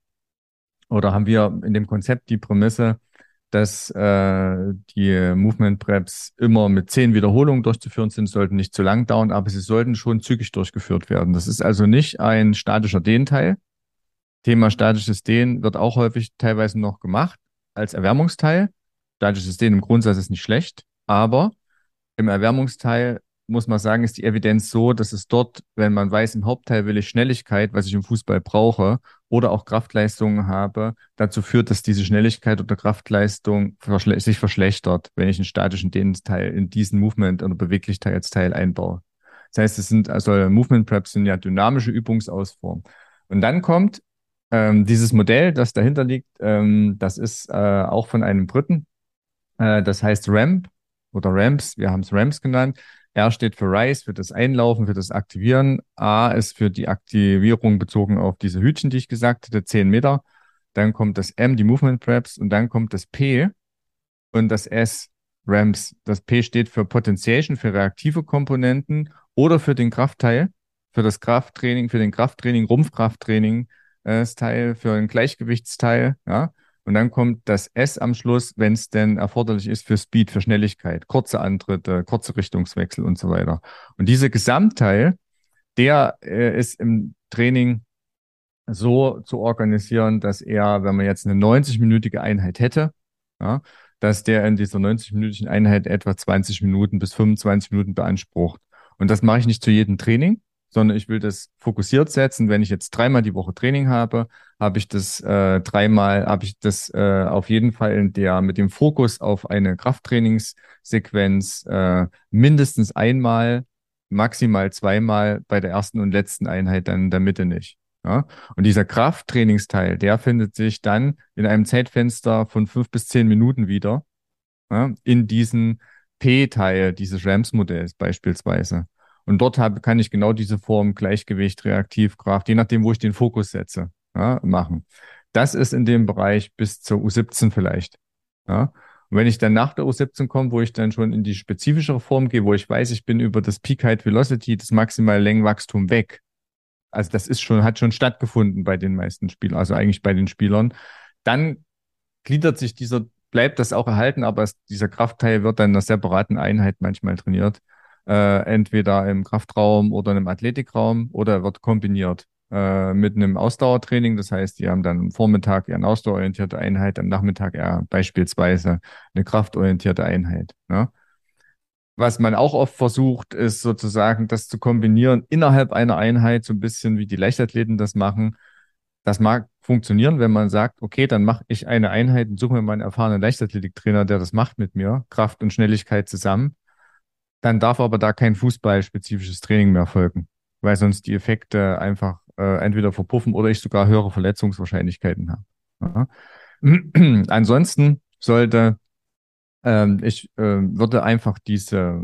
[SPEAKER 2] oder haben wir in dem Konzept die Prämisse, dass äh, die Movement Preps immer mit zehn Wiederholungen durchzuführen sind, sollten nicht zu lang dauern, aber sie sollten schon zügig durchgeführt werden. Das ist also nicht ein statischer Dehnteil, Thema statisches Dehnen wird auch häufig teilweise noch gemacht als Erwärmungsteil. Statisches Dehnen im Grundsatz ist nicht schlecht, aber im Erwärmungsteil muss man sagen, ist die Evidenz so, dass es dort, wenn man weiß, im Hauptteil will ich Schnelligkeit, was ich im Fußball brauche, oder auch Kraftleistungen habe, dazu führt, dass diese Schnelligkeit oder Kraftleistung verschle sich verschlechtert, wenn ich einen statischen Dehnungsteil in diesen Movement- oder Beweglichkeitsteil einbaue. Das heißt, es sind also Movement Preps sind ja dynamische Übungsausformen. Und dann kommt ähm, dieses Modell, das dahinter liegt, ähm, das ist äh, auch von einem Briten. Äh, das heißt Ramp oder Ramps. Wir haben es Ramps genannt. R steht für Rise, für das Einlaufen, für das Aktivieren. A ist für die Aktivierung bezogen auf diese Hütchen, die ich gesagt hatte, 10 Meter. Dann kommt das M, die Movement Preps. Und dann kommt das P und das S, Ramps. Das P steht für Potentiation, für reaktive Komponenten oder für den Kraftteil. für das Krafttraining, für den Krafttraining, Rumpfkrafttraining äh, Teil, für ein Gleichgewichtsteil, ja. Und dann kommt das S am Schluss, wenn es denn erforderlich ist für Speed, für Schnelligkeit, kurze Antritte, kurze Richtungswechsel und so weiter. Und dieser Gesamtteil, der äh, ist im Training so zu organisieren, dass er, wenn man jetzt eine 90-minütige Einheit hätte, ja, dass der in dieser 90-minütigen Einheit etwa 20 Minuten bis 25 Minuten beansprucht. Und das mache ich nicht zu jedem Training, sondern ich will das fokussiert setzen. Wenn ich jetzt dreimal die Woche Training habe, habe ich das äh, dreimal, habe ich das äh, auf jeden Fall in der mit dem Fokus auf eine Krafttrainingssequenz äh, mindestens einmal, maximal zweimal bei der ersten und letzten Einheit dann in der Mitte nicht. Ja? Und dieser Krafttrainingsteil, der findet sich dann in einem Zeitfenster von fünf bis zehn Minuten wieder ja? in diesem P-Teil dieses Rams-Modells beispielsweise. Und dort habe, kann ich genau diese Form Gleichgewicht, Reaktivkraft, je nachdem, wo ich den Fokus setze, ja, machen. Das ist in dem Bereich bis zur U17 vielleicht. Ja. Und wenn ich dann nach der U17 komme, wo ich dann schon in die spezifischere Form gehe, wo ich weiß, ich bin über das Peak Height Velocity, das maximale Längenwachstum weg, also das ist schon, hat schon stattgefunden bei den meisten Spielern, also eigentlich bei den Spielern. Dann gliedert sich dieser, bleibt das auch erhalten, aber es, dieser Kraftteil wird dann in einer separaten Einheit manchmal trainiert. Äh, entweder im Kraftraum oder im Athletikraum oder wird kombiniert äh, mit einem Ausdauertraining. Das heißt, die haben dann am Vormittag eher eine ausdauerorientierte Einheit, am Nachmittag eher beispielsweise eine kraftorientierte Einheit. Ne? Was man auch oft versucht, ist sozusagen das zu kombinieren innerhalb einer Einheit, so ein bisschen wie die Leichtathleten das machen. Das mag funktionieren, wenn man sagt, okay, dann mache ich eine Einheit und suche mir mal einen erfahrenen Leichtathletiktrainer, der das macht mit mir, Kraft und Schnelligkeit zusammen. Dann darf aber da kein fußballspezifisches Training mehr folgen, weil sonst die Effekte einfach äh, entweder verpuffen oder ich sogar höhere Verletzungswahrscheinlichkeiten habe. Ja. [CLEARS THROAT] Ansonsten sollte ähm, ich äh, würde einfach diese,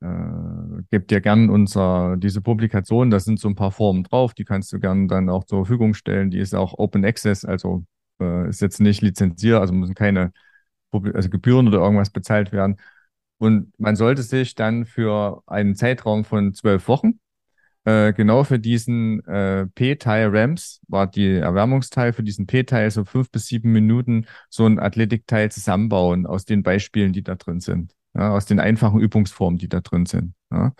[SPEAKER 2] äh, gebe dir gern unser, diese Publikation, da sind so ein paar Formen drauf, die kannst du gern dann auch zur Verfügung stellen. Die ist auch Open Access, also äh, ist jetzt nicht lizenziert, also müssen keine also Gebühren oder irgendwas bezahlt werden. Und man sollte sich dann für einen Zeitraum von zwölf Wochen äh, genau für diesen äh, P-Teil Ramps war die Erwärmungsteil für diesen P-Teil so fünf bis sieben Minuten so ein Athletikteil zusammenbauen aus den Beispielen, die da drin sind, ja, aus den einfachen Übungsformen, die da drin sind. Ja.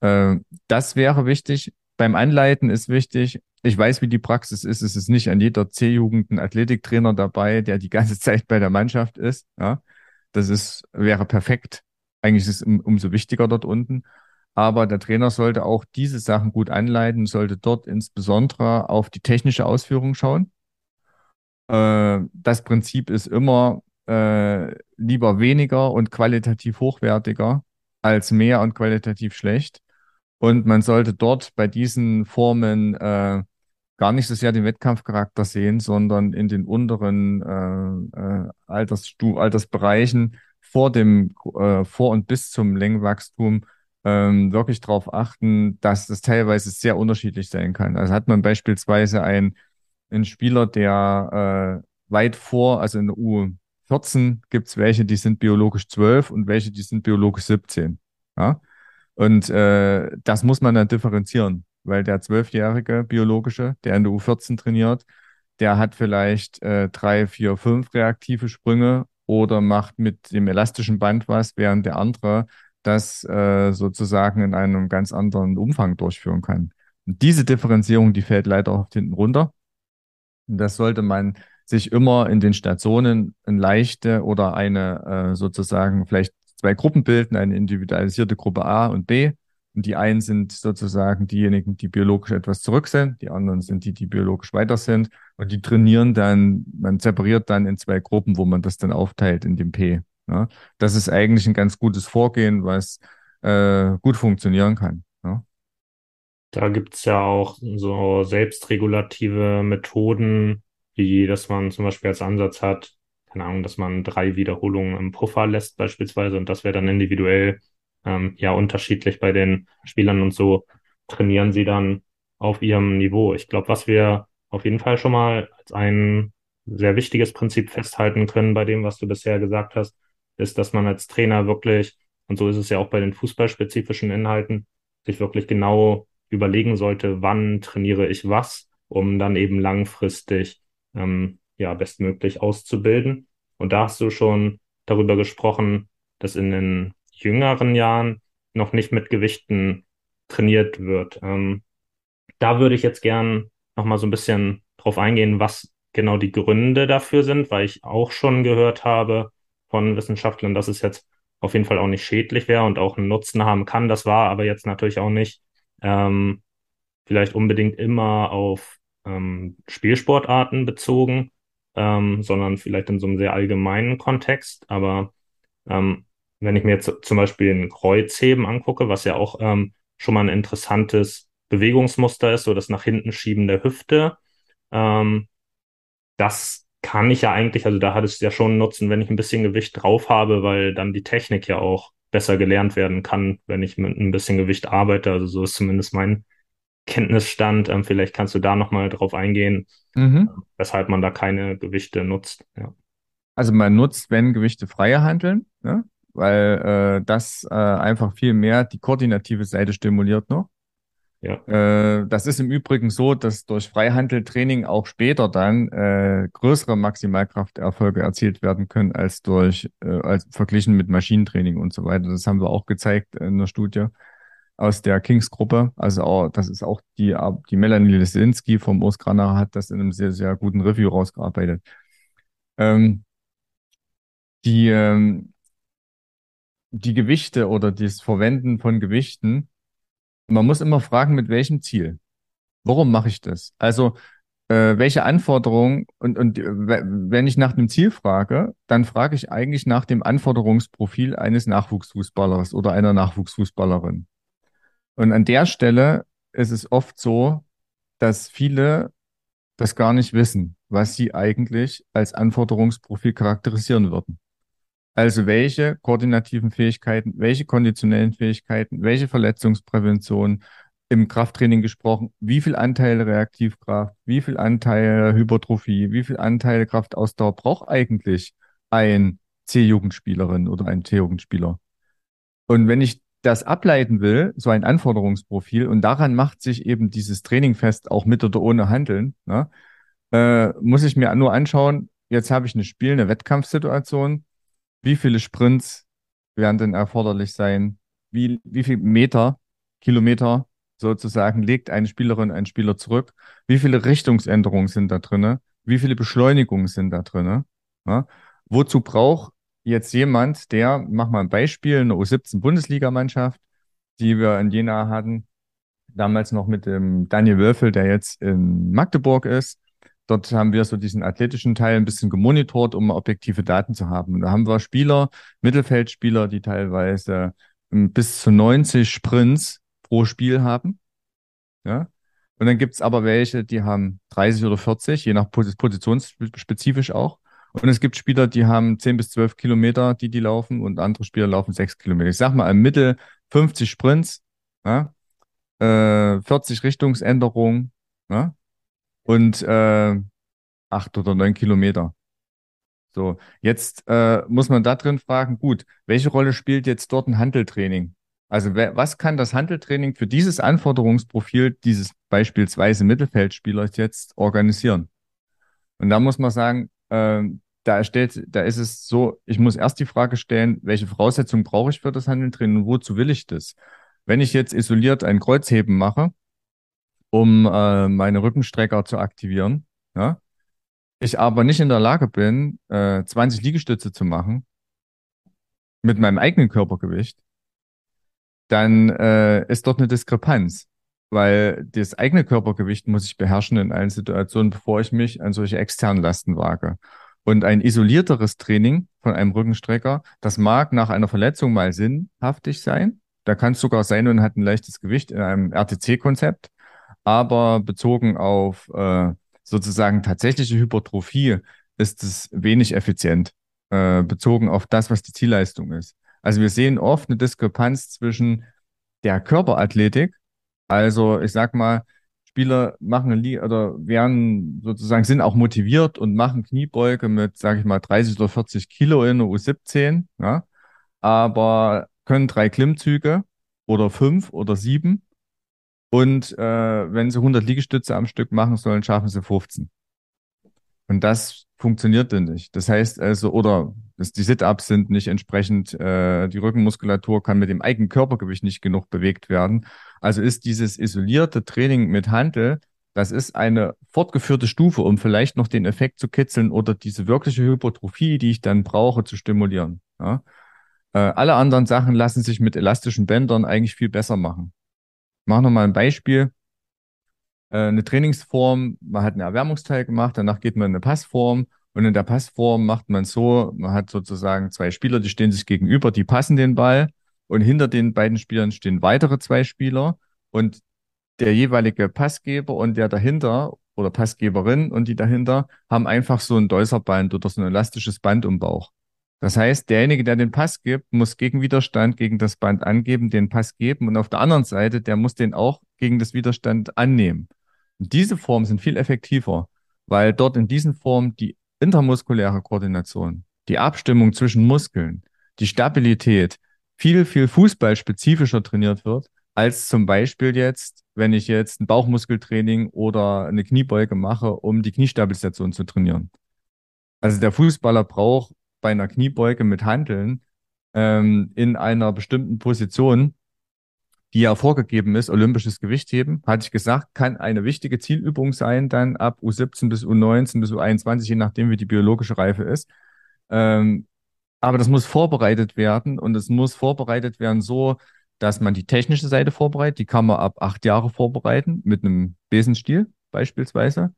[SPEAKER 2] Äh, das wäre wichtig. Beim Anleiten ist wichtig, ich weiß, wie die Praxis ist. Es ist nicht an jeder C-Jugend ein Athletiktrainer dabei, der die ganze [LAUGHS] Zeit bei der Mannschaft ist. Ja. Das ist, wäre perfekt. Eigentlich ist es um, umso wichtiger dort unten. Aber der Trainer sollte auch diese Sachen gut anleiten, sollte dort insbesondere auf die technische Ausführung schauen. Äh, das Prinzip ist immer äh, lieber weniger und qualitativ hochwertiger als mehr und qualitativ schlecht. Und man sollte dort bei diesen Formen äh, gar nicht so sehr den Wettkampfcharakter sehen, sondern in den unteren äh, äh, Altersstu Altersbereichen vor dem, äh, vor und bis zum Längenwachstum ähm, wirklich darauf achten, dass das teilweise sehr unterschiedlich sein kann. Also hat man beispielsweise einen, einen Spieler, der äh, weit vor, also in der U14 gibt es welche, die sind biologisch 12 und welche, die sind biologisch 17. Ja? Und äh, das muss man dann differenzieren, weil der zwölfjährige biologische, der in der U14 trainiert, der hat vielleicht äh, drei, vier, fünf reaktive Sprünge oder macht mit dem elastischen Band was, während der andere das äh, sozusagen in einem ganz anderen Umfang durchführen kann. Und diese Differenzierung, die fällt leider oft hinten runter. Und das sollte man sich immer in den Stationen ein leichte oder eine äh, sozusagen vielleicht zwei Gruppen bilden, eine individualisierte Gruppe A und B. Und die einen sind sozusagen diejenigen, die biologisch etwas zurück sind, die anderen sind die, die biologisch weiter sind. Und die trainieren dann, man separiert dann in zwei Gruppen, wo man das dann aufteilt in dem P. Ja, das ist eigentlich ein ganz gutes Vorgehen, was äh, gut funktionieren kann. Ja.
[SPEAKER 1] Da gibt es ja auch so selbstregulative Methoden, wie dass man zum Beispiel als Ansatz hat, keine Ahnung, dass man drei Wiederholungen im Puffer lässt beispielsweise und das wäre dann individuell ähm, ja unterschiedlich bei den Spielern und so trainieren sie dann auf ihrem Niveau. Ich glaube, was wir auf jeden Fall schon mal als ein sehr wichtiges Prinzip festhalten können bei dem, was du bisher gesagt hast, ist, dass man als Trainer wirklich, und so ist es ja auch bei den fußballspezifischen Inhalten, sich wirklich genau überlegen sollte, wann trainiere ich was, um dann eben langfristig ähm, ja bestmöglich auszubilden. Und da hast du schon darüber gesprochen, dass in den jüngeren Jahren noch nicht mit Gewichten trainiert wird. Ähm, da würde ich jetzt gern noch mal so ein bisschen drauf eingehen, was genau die Gründe dafür sind, weil ich auch schon gehört habe von Wissenschaftlern, dass es jetzt auf jeden Fall auch nicht schädlich wäre und auch einen Nutzen haben kann. Das war aber jetzt natürlich auch nicht ähm, vielleicht unbedingt immer auf ähm, Spielsportarten bezogen, ähm, sondern vielleicht in so einem sehr allgemeinen Kontext. Aber ähm, wenn ich mir jetzt zum Beispiel ein Kreuzheben angucke, was ja auch ähm, schon mal ein interessantes Bewegungsmuster ist, so das nach hinten schieben der Hüfte, ähm, das kann ich ja eigentlich, also da hat es ja schon einen Nutzen, wenn ich ein bisschen Gewicht drauf habe, weil dann die Technik ja auch besser gelernt werden kann, wenn ich mit ein bisschen Gewicht arbeite. Also so ist zumindest mein Kenntnisstand. Ähm, vielleicht kannst du da nochmal drauf eingehen,
[SPEAKER 2] Mhm.
[SPEAKER 1] weshalb man da keine Gewichte nutzt. Ja.
[SPEAKER 2] Also man nutzt, wenn Gewichte freier handeln, ne? Weil äh, das äh, einfach viel mehr die koordinative Seite stimuliert noch.
[SPEAKER 1] Ja.
[SPEAKER 2] Äh, das ist im Übrigen so, dass durch Freihandeltraining auch später dann äh, größere Maximalkrafterfolge erzielt werden können als durch, äh, als verglichen mit Maschinentraining und so weiter. Das haben wir auch gezeigt in der Studie aus der Kings-Gruppe. Also auch, das ist auch die, die Melanie Lesinski vom Urs hat das in einem sehr, sehr guten Review rausgearbeitet. Ähm, die, ähm, die Gewichte oder das Verwenden von Gewichten, man muss immer fragen, mit welchem Ziel? Warum mache ich das? Also, äh, welche Anforderungen und, und äh, wenn ich nach dem Ziel frage, dann frage ich eigentlich nach dem Anforderungsprofil eines Nachwuchsfußballers oder einer Nachwuchsfußballerin. Und an der Stelle ist es oft so, dass viele das gar nicht wissen, was sie eigentlich als Anforderungsprofil charakterisieren würden. Also welche koordinativen Fähigkeiten, welche konditionellen Fähigkeiten, welche Verletzungsprävention, im Krafttraining gesprochen, wie viel Anteil Reaktivkraft, wie viel Anteil Hypertrophie, wie viel Anteil Kraftausdauer braucht eigentlich ein C-Jugendspielerin oder ein T-Jugendspieler? Und wenn ich das ableiten will, so ein Anforderungsprofil, und daran macht sich eben dieses Training fest, auch mit oder ohne Handeln, ne, äh, muss ich mir nur anschauen, jetzt habe ich eine Spiel, eine Wettkampfsituation, wie viele Sprints werden denn erforderlich sein? Wie, wie viel Meter, Kilometer sozusagen legt eine Spielerin, ein Spieler zurück? Wie viele Richtungsänderungen sind da drin? Wie viele Beschleunigungen sind da drin? Ja? Wozu braucht jetzt jemand, der, mach mal ein Beispiel, eine U17-Bundesligamannschaft, die wir in Jena hatten, damals noch mit dem Daniel Wölfel, der jetzt in Magdeburg ist, Dort haben wir so diesen athletischen Teil ein bisschen gemonitort, um objektive Daten zu haben. Und da haben wir Spieler, Mittelfeldspieler, die teilweise ähm, bis zu 90 Sprints pro Spiel haben. Ja. Und dann gibt's aber welche, die haben 30 oder 40, je nach positionsspezifisch auch. Und es gibt Spieler, die haben 10 bis 12 Kilometer, die die laufen, und andere Spieler laufen 6 Kilometer. Ich sag mal, im Mittel 50 Sprints, ja, äh, 40 Richtungsänderungen, ja, und äh, acht oder neun Kilometer. So, jetzt äh, muss man da drin fragen, gut, welche Rolle spielt jetzt dort ein Handeltraining? Also was kann das Handeltraining für dieses Anforderungsprofil dieses beispielsweise Mittelfeldspielers jetzt organisieren? Und da muss man sagen, äh, da stellt, da ist es so, ich muss erst die Frage stellen, welche Voraussetzungen brauche ich für das Handeltraining und wozu will ich das? Wenn ich jetzt isoliert ein Kreuzheben mache, um äh, meine Rückenstrecker zu aktivieren. Ja? Ich aber nicht in der Lage bin, äh, 20 Liegestütze zu machen mit meinem eigenen Körpergewicht, dann äh, ist dort eine Diskrepanz, weil das eigene Körpergewicht muss ich beherrschen in allen Situationen, bevor ich mich an solche externen Lasten wage. Und ein isolierteres Training von einem Rückenstrecker, das mag nach einer Verletzung mal sinnhaftig sein. Da kann es sogar sein und hat ein leichtes Gewicht in einem RTC-Konzept aber bezogen auf äh, sozusagen tatsächliche Hypertrophie ist es wenig effizient, äh, bezogen auf das, was die Zielleistung ist. Also wir sehen oft eine Diskrepanz zwischen der Körperathletik, also ich sag mal, Spieler machen oder werden sozusagen, sind auch motiviert und machen Kniebeuge mit, sage ich mal, 30 oder 40 Kilo in der U17, ja, aber können drei Klimmzüge oder fünf oder sieben Und äh, wenn sie 100 Liegestütze am Stück machen sollen, schaffen sie 15. Und das funktioniert dann nicht. Das heißt also, oder dass die Sit-Ups sind nicht entsprechend, äh, die Rückenmuskulatur kann mit dem eigenen Körpergewicht nicht genug bewegt werden. Also ist dieses isolierte Training mit Handel, das ist eine fortgeführte Stufe, um vielleicht noch den Effekt zu kitzeln oder diese wirkliche Hypertrophie, die ich dann brauche, zu stimulieren. Ja? Äh, alle anderen Sachen lassen sich mit elastischen Bändern eigentlich viel besser machen. Ich mache nochmal ein Beispiel. Äh, eine Trainingsform, man hat einen Erwärmungsteil gemacht, danach geht man in eine Passform und in der Passform macht man so, man hat sozusagen zwei Spieler, die stehen sich gegenüber, die passen den Ball und hinter den beiden Spielern stehen weitere zwei Spieler und der jeweilige Passgeber und der dahinter oder Passgeberin und die dahinter haben einfach so ein Däuserband oder so ein elastisches Band im Bauch. Das heißt, derjenige, der den Pass gibt, muss gegen Widerstand gegen das Band angeben, den Pass geben und auf der anderen Seite, der muss den auch gegen das Widerstand annehmen. Und diese Formen sind viel effektiver, weil dort in diesen Formen die intermuskuläre Koordination, die Abstimmung zwischen Muskeln, die Stabilität viel, viel fußballspezifischer trainiert wird, als zum Beispiel jetzt, wenn ich jetzt ein Bauchmuskeltraining oder eine Kniebeuge mache, um die Kniestabilisation zu trainieren. Also der Fußballer braucht bei einer Kniebeuge mit Handeln ähm, in einer bestimmten Position die ja vorgegeben ist, olympisches Gewichtheben, hatte ich gesagt, kann eine wichtige Zielübung sein, dann ab U17 bis U19 bis U21, je nachdem, wie die biologische Reife ist. Ähm, aber das muss vorbereitet werden und es muss vorbereitet werden so, dass man die technische Seite vorbereitet. Die kann man ab acht Jahre vorbereiten mit einem Besenstiel beispielsweise.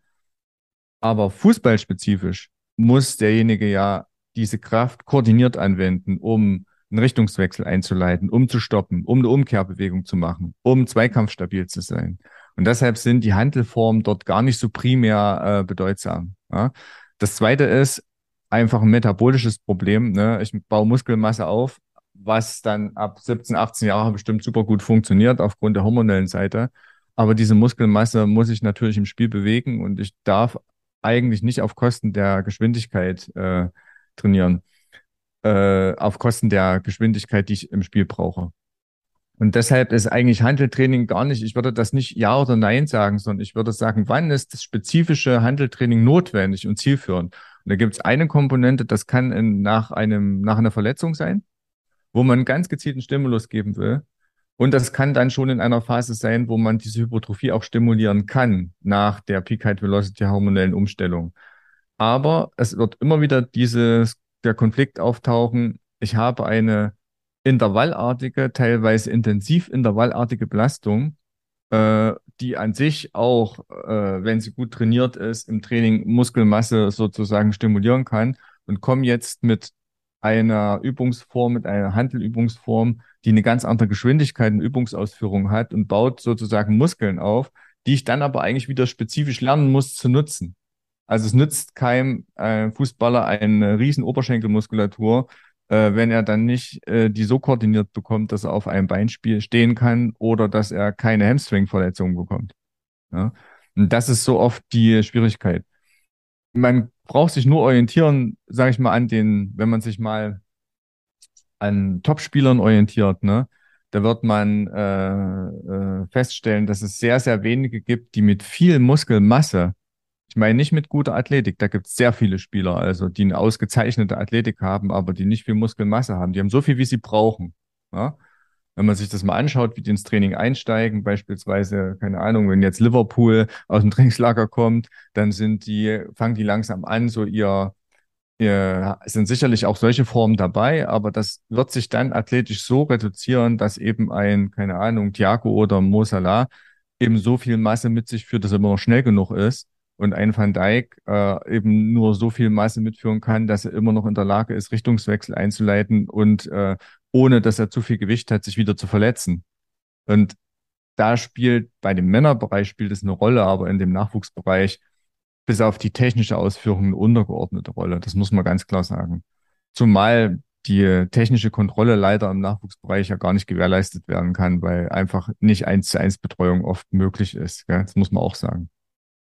[SPEAKER 2] Aber fußballspezifisch muss derjenige ja diese Kraft koordiniert anwenden, um einen Richtungswechsel einzuleiten, um zu stoppen, um eine Umkehrbewegung zu machen, um zweikampfstabil zu sein. Und deshalb sind die Handelformen dort gar nicht so primär äh, bedeutsam. Ja. Das zweite ist einfach ein metabolisches Problem. Ne? Ich baue Muskelmasse auf, was dann ab 17, 18 Jahren bestimmt super gut funktioniert aufgrund der hormonellen Seite. Aber diese Muskelmasse muss ich natürlich im Spiel bewegen und ich darf eigentlich nicht auf Kosten der Geschwindigkeit äh, trainieren äh, auf Kosten der Geschwindigkeit, die ich im Spiel brauche. Und deshalb ist eigentlich Handeltraining gar nicht, ich würde das nicht Ja oder Nein sagen, sondern ich würde sagen, wann ist das spezifische Handeltraining notwendig und zielführend? Und da gibt es eine Komponente, das kann in, nach, einem, nach einer Verletzung sein, wo man ganz gezielten Stimulus geben will. Und das kann dann schon in einer Phase sein, wo man diese Hypertrophie auch stimulieren kann nach der Peak Height Velocity hormonellen Umstellung. Aber es wird immer wieder dieses der Konflikt auftauchen. Ich habe eine intervallartige, teilweise intensiv intervallartige Belastung, äh, die an sich auch, äh, wenn sie gut trainiert ist, im Training Muskelmasse sozusagen stimulieren kann und komme jetzt mit einer Übungsform, mit einer Handelübungsform, die eine ganz andere Geschwindigkeit und Übungsausführung hat und baut sozusagen Muskeln auf, die ich dann aber eigentlich wieder spezifisch lernen muss zu nutzen. Also es nützt keinem äh, Fußballer eine riesen Oberschenkelmuskulatur, äh, wenn er dann nicht äh, die so koordiniert bekommt, dass er auf einem Bein stehen kann oder dass er keine Hamstring-Verletzungen bekommt. Ja? Und das ist so oft die Schwierigkeit. Man braucht sich nur orientieren, sage ich mal, an den, wenn man sich mal an Topspielern orientiert, ne? Da wird man äh, äh, feststellen, dass es sehr, sehr wenige gibt, die mit viel Muskelmasse ich meine nicht mit guter Athletik. Da gibt es sehr viele Spieler, also die eine ausgezeichnete Athletik haben, aber die nicht viel Muskelmasse haben. Die haben so viel, wie sie brauchen. Ja? Wenn man sich das mal anschaut, wie die ins Training einsteigen, beispielsweise, keine Ahnung, wenn jetzt Liverpool aus dem [LAUGHS] Trainingslager kommt, dann sind die, fangen die langsam an, so ihr, ihr sind sicherlich auch solche Formen dabei, aber das wird sich dann athletisch so reduzieren, dass eben ein, keine Ahnung, Thiago oder Mo Salah eben so viel Masse mit sich führt, dass er immer noch schnell genug ist, und ein Van Dijk äh, eben nur so viel Masse mitführen kann, dass er immer noch in der Lage ist, Richtungswechsel einzuleiten und äh, ohne dass er zu viel Gewicht hat, sich wieder zu verletzen. Und da spielt bei dem Männerbereich spielt es eine Rolle, aber in dem Nachwuchsbereich bis auf die technische Ausführung eine untergeordnete Rolle. Das muss man ganz klar sagen. Zumal die technische Kontrolle leider im Nachwuchsbereich ja gar nicht gewährleistet werden kann, weil einfach nicht eins zu eins Betreuung oft möglich ist. Gell? Das muss man auch sagen.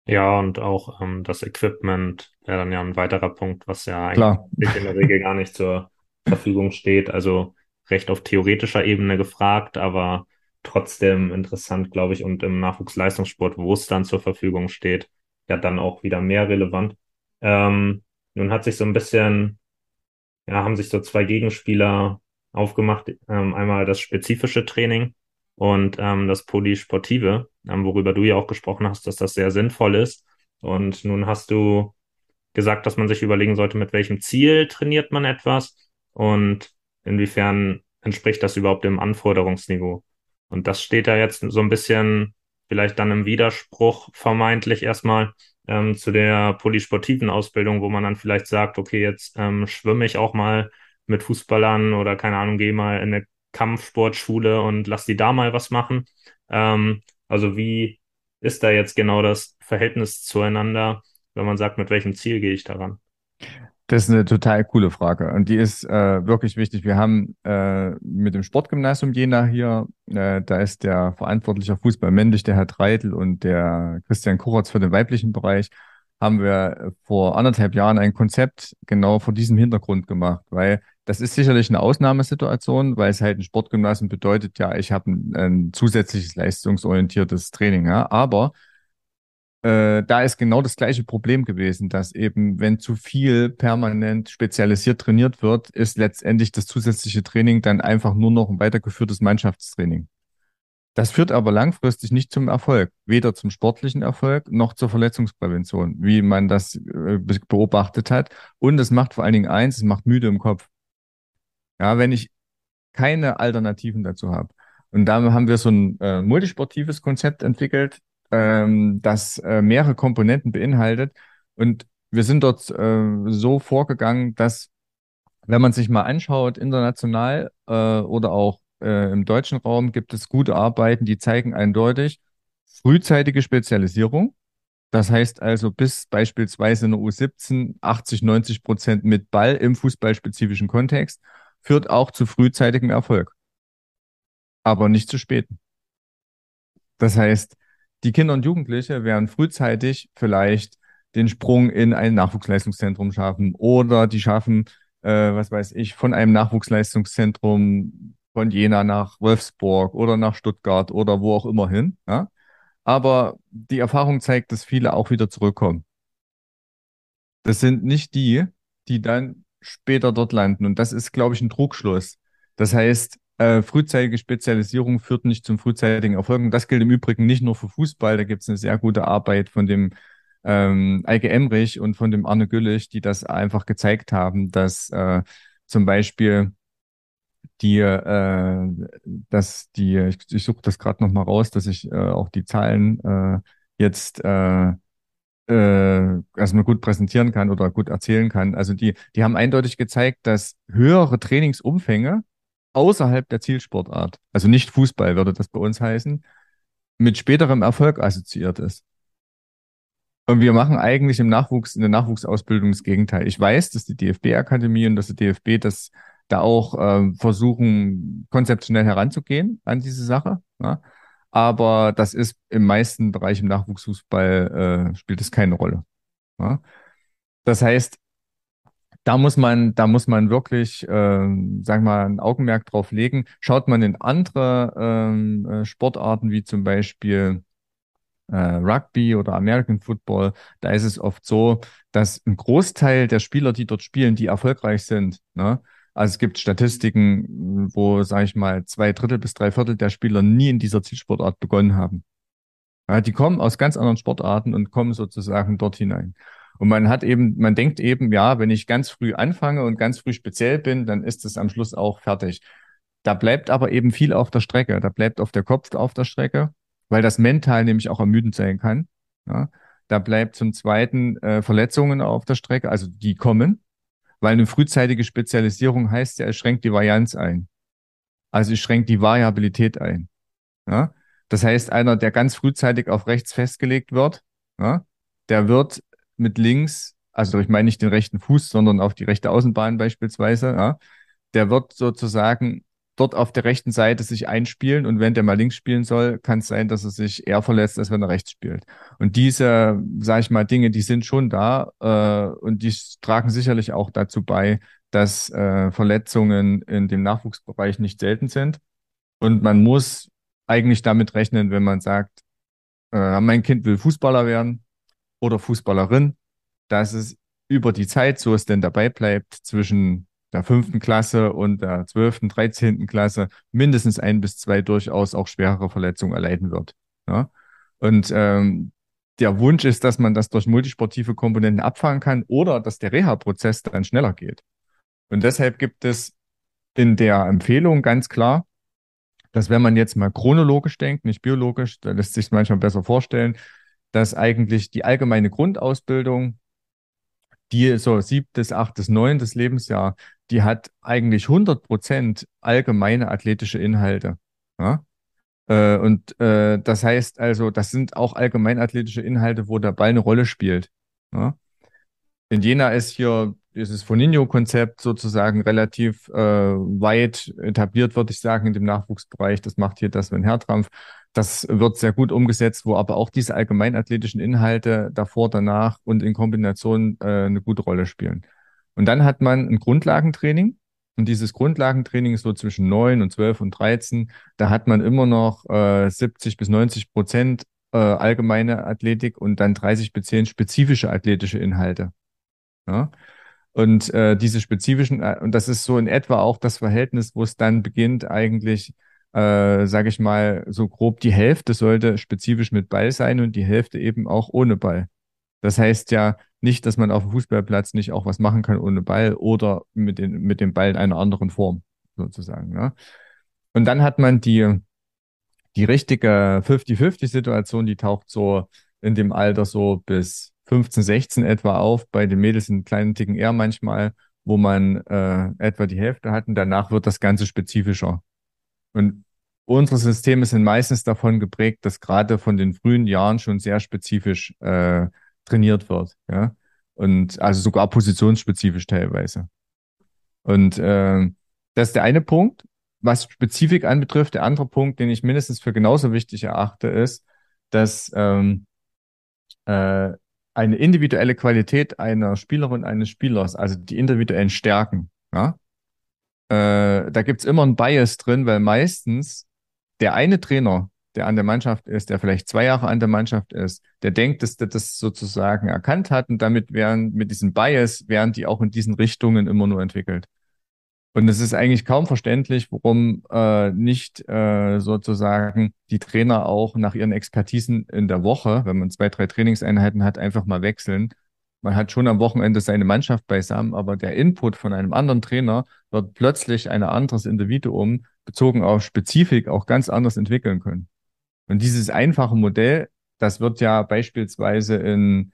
[SPEAKER 1] Ja, und auch ähm, das Equipment wäre dann ja ein weiterer Punkt, was ja eigentlich in der Regel gar nicht zur Verfügung steht. Also recht auf theoretischer Ebene gefragt, aber trotzdem interessant, glaube ich, und im Nachwuchsleistungssport, wo es dann zur Verfügung steht, ja dann auch wieder mehr relevant. Ähm, nun hat sich so ein bisschen, ja, haben sich so zwei Gegenspieler aufgemacht. Ähm, einmal das spezifische Training und ähm, das Polysportive, ähm, worüber du ja auch gesprochen hast, dass das sehr sinnvoll ist. Und nun hast du gesagt, dass man sich überlegen sollte, mit welchem Ziel trainiert man etwas und inwiefern entspricht das überhaupt dem Anforderungsniveau. Und das steht da jetzt so ein bisschen vielleicht dann im Widerspruch vermeintlich erstmal ähm, zu der polysportiven Ausbildung, wo man dann vielleicht sagt, okay, jetzt ähm, schwimme ich auch mal mit Fußballern oder keine Ahnung, gehe mal in eine Kampfsportschule und lass die da mal was machen. Ähm, also wie ist da jetzt genau das Verhältnis zueinander, wenn man sagt, mit welchem Ziel gehe ich daran?
[SPEAKER 2] Das ist eine total coole Frage und die ist äh, wirklich wichtig. Wir haben äh, mit dem Sportgymnasium Jena hier, äh, da ist der verantwortliche Fußball männlich, der Herr Dreitel und der Christian Kuratz für den weiblichen Bereich, haben wir vor anderthalb Jahren ein Konzept genau vor diesem Hintergrund gemacht, weil das ist sicherlich eine Ausnahmesituation, weil es halt ein Sportgymnasium bedeutet, ja, ich habe ein, ein zusätzliches leistungsorientiertes Training, ja, aber äh, da ist genau das gleiche Problem gewesen, dass eben, wenn zu viel permanent spezialisiert trainiert wird, ist letztendlich das zusätzliche Training dann einfach nur noch ein weitergeführtes Mannschaftstraining. Das führt aber langfristig nicht zum Erfolg, weder zum sportlichen Erfolg noch zur Verletzungsprävention, wie man das äh, beobachtet hat. Und es macht vor allen Dingen eins, es macht müde im Kopf. Ja, wenn ich keine Alternativen dazu habe. Und da haben wir so ein äh, multisportives Konzept entwickelt, ähm, das äh, mehrere Komponenten beinhaltet. Und wir sind dort äh, so vorgegangen, dass, wenn man sich mal anschaut, international äh, oder auch äh, im deutschen Raum, gibt es gute Arbeiten, die zeigen eindeutig frühzeitige Spezialisierung. Das heißt also bis beispielsweise in der U17 80, 90 Prozent mit Ball im fußballspezifischen Kontext führt auch zu frühzeitigem Erfolg. Aber nicht zu späten. Das heißt, die Kinder und Jugendliche werden frühzeitig vielleicht den Sprung in ein Nachwuchsleistungszentrum schaffen oder die schaffen, äh, was weiß ich, von einem Nachwuchsleistungszentrum von Jena nach Wolfsburg oder nach Stuttgart oder wo auch immer hin. Ja? Aber die Erfahrung zeigt, dass viele auch wieder zurückkommen. Das sind nicht die, die dann später dort landen. Und das ist, glaube ich, ein Trugschluss. Das heißt, äh, frühzeitige Spezialisierung führt nicht zum frühzeitigen Erfolg. Und das gilt im Übrigen nicht nur für Fußball. Da gibt es eine sehr gute Arbeit von dem ähm, Eike Emrich und von dem Arne Güllich, die das einfach gezeigt haben, dass äh, zum Beispiel die, äh, dass die, ich, ich suche das gerade nochmal raus, dass ich äh, auch die Zahlen äh, jetzt äh, äh, erstmal gut präsentieren kann oder gut erzählen kann. Also die, die haben eindeutig gezeigt, dass höhere Trainingsumfänge außerhalb der Zielsportart, also nicht Fußball würde das bei uns heißen, mit späterem Erfolg assoziiert ist. Und wir machen eigentlich im Nachwuchs, in der Nachwuchsausbildung das Gegenteil. Ich weiß, dass die DFB-Akademie und dass die DFB das da auch äh, versuchen, konzeptionell heranzugehen an diese Sache. Ja? Aber das ist im meisten Bereich im Nachwuchsfußball äh, spielt es keine Rolle. Ja? Das heißt, da muss man, da muss man wirklich, äh, sagen wir mal, ein Augenmerk drauf legen. Schaut man in andere ähm, äh, Sportarten wie zum Beispiel äh, Rugby oder American Football, da ist es oft so, dass ein Großteil der Spieler, die dort spielen, die erfolgreich sind, ne? Also es gibt Statistiken, wo, sage ich mal, zwei Drittel bis drei Viertel der Spieler nie in dieser Zielsportart begonnen haben. Ja, die kommen aus ganz anderen Sportarten und kommen sozusagen dort hinein. Und man hat eben, man denkt eben, ja, wenn ich ganz früh anfange und ganz früh speziell bin, dann ist es am Schluss auch fertig. Da bleibt aber eben viel auf der Strecke. Da bleibt auf der Kopf auf der Strecke, weil das mental nämlich auch ermüdend sein kann. Ja. Da bleibt zum Zweiten äh, Verletzungen auf der Strecke, also die kommen, weil eine frühzeitige Spezialisierung heißt ja, es schränkt die Varianz ein. Also es schränkt die Variabilität ein. Ja. Das heißt, einer, der ganz frühzeitig auf rechts festgelegt wird, ja, der wird mit links, also ich meine nicht den rechten Fuß, sondern auf die rechte Außenbahn beispielsweise, ja, der wird sozusagen dort auf der rechten Seite sich einspielen und wenn der mal links spielen soll, kann es sein, dass er sich eher verletzt, als wenn er rechts spielt. Und diese, sage ich mal, Dinge, die sind schon da äh, und die tragen sicherlich auch dazu bei, dass äh, Verletzungen in dem Nachwuchsbereich nicht selten sind. Und man muss eigentlich damit rechnen, wenn man sagt, äh, mein Kind will Fußballer werden oder Fußballerin, dass es über die Zeit, so es denn dabei bleibt, zwischen der fünften Klasse und der zwölften, dreizehnten Klasse mindestens ein bis zwei durchaus auch schwerere Verletzungen erleiden wird. Ja? Und ähm, der Wunsch ist, dass man das durch multisportive Komponenten abfangen kann oder dass der Reha-Prozess dann schneller geht. Und deshalb gibt es in der Empfehlung ganz klar, dass wenn man jetzt mal chronologisch denkt, nicht biologisch, da lässt sich manchmal besser vorstellen, dass eigentlich die allgemeine Grundausbildung, die so siebtes, achtes, neuntes Lebensjahr, die hat eigentlich 100 Prozent allgemeine athletische Inhalte. Ja? Äh, und äh, das heißt also, das sind auch allgemeinathletische Inhalte, wo der Ball eine Rolle spielt. Ja? In Jena ist hier dieses Foninho-Konzept sozusagen relativ äh, weit etabliert, würde ich sagen, in dem Nachwuchsbereich. Das macht hier das Sven Hertrampf. Das wird sehr gut umgesetzt, wo aber auch diese allgemeinathletischen Inhalte davor, danach und in Kombination äh, eine gute Rolle spielen. Und dann hat man ein Grundlagentraining. Und dieses Grundlagentraining ist so zwischen 9 und 12 und 13. Da hat man immer noch äh, 70 bis 90 Prozent äh, allgemeine Athletik und dann 30 bis 10 spezifische athletische Inhalte. Ja? Und äh, diese spezifischen, äh, und das ist so in etwa auch das Verhältnis, wo es dann beginnt, eigentlich, äh, sage ich mal, so grob die Hälfte sollte spezifisch mit Ball sein und die Hälfte eben auch ohne Ball. Das heißt ja nicht, dass man auf dem Fußballplatz nicht auch was machen kann ohne Ball oder mit, den, mit dem Ball in einer anderen Form, sozusagen. Ne? Und dann hat man die, die richtige 50-50-Situation, die taucht so in dem Alter so bis 15, 16 etwa auf. Bei den Mädels einen kleinen Ticken eher manchmal, wo man äh, etwa die Hälfte hat und danach wird das Ganze spezifischer. Und unsere Systeme sind meistens davon geprägt, dass gerade von den frühen Jahren schon sehr spezifisch äh, trainiert wird. Ja? Und also sogar positionsspezifisch teilweise. Und äh, das ist der eine Punkt. Was Spezifik anbetrifft, der andere Punkt, den ich mindestens für genauso wichtig erachte, ist, dass ähm, äh, eine individuelle Qualität einer Spielerin, eines Spielers, also die individuellen Stärken, ja, äh, da gibt's immer ein Bias drin, weil meistens der eine Trainer, der an der Mannschaft ist, der vielleicht zwei Jahre an der Mannschaft ist, der denkt, dass der das sozusagen erkannt hat und damit werden, mit diesem Bias werden die auch in diesen Richtungen immer nur entwickelt. Und es ist eigentlich kaum verständlich, warum äh, nicht äh, sozusagen die Trainer auch nach ihren Expertisen in der Woche, wenn man zwei, drei Trainingseinheiten hat, einfach mal wechseln. Man hat schon am Wochenende seine Mannschaft beisammen, aber der Input von einem anderen Trainer wird plötzlich ein anderes Individuum bezogen auf Spezifik auch ganz anders entwickeln können. Und dieses einfache Modell, das wird ja beispielsweise in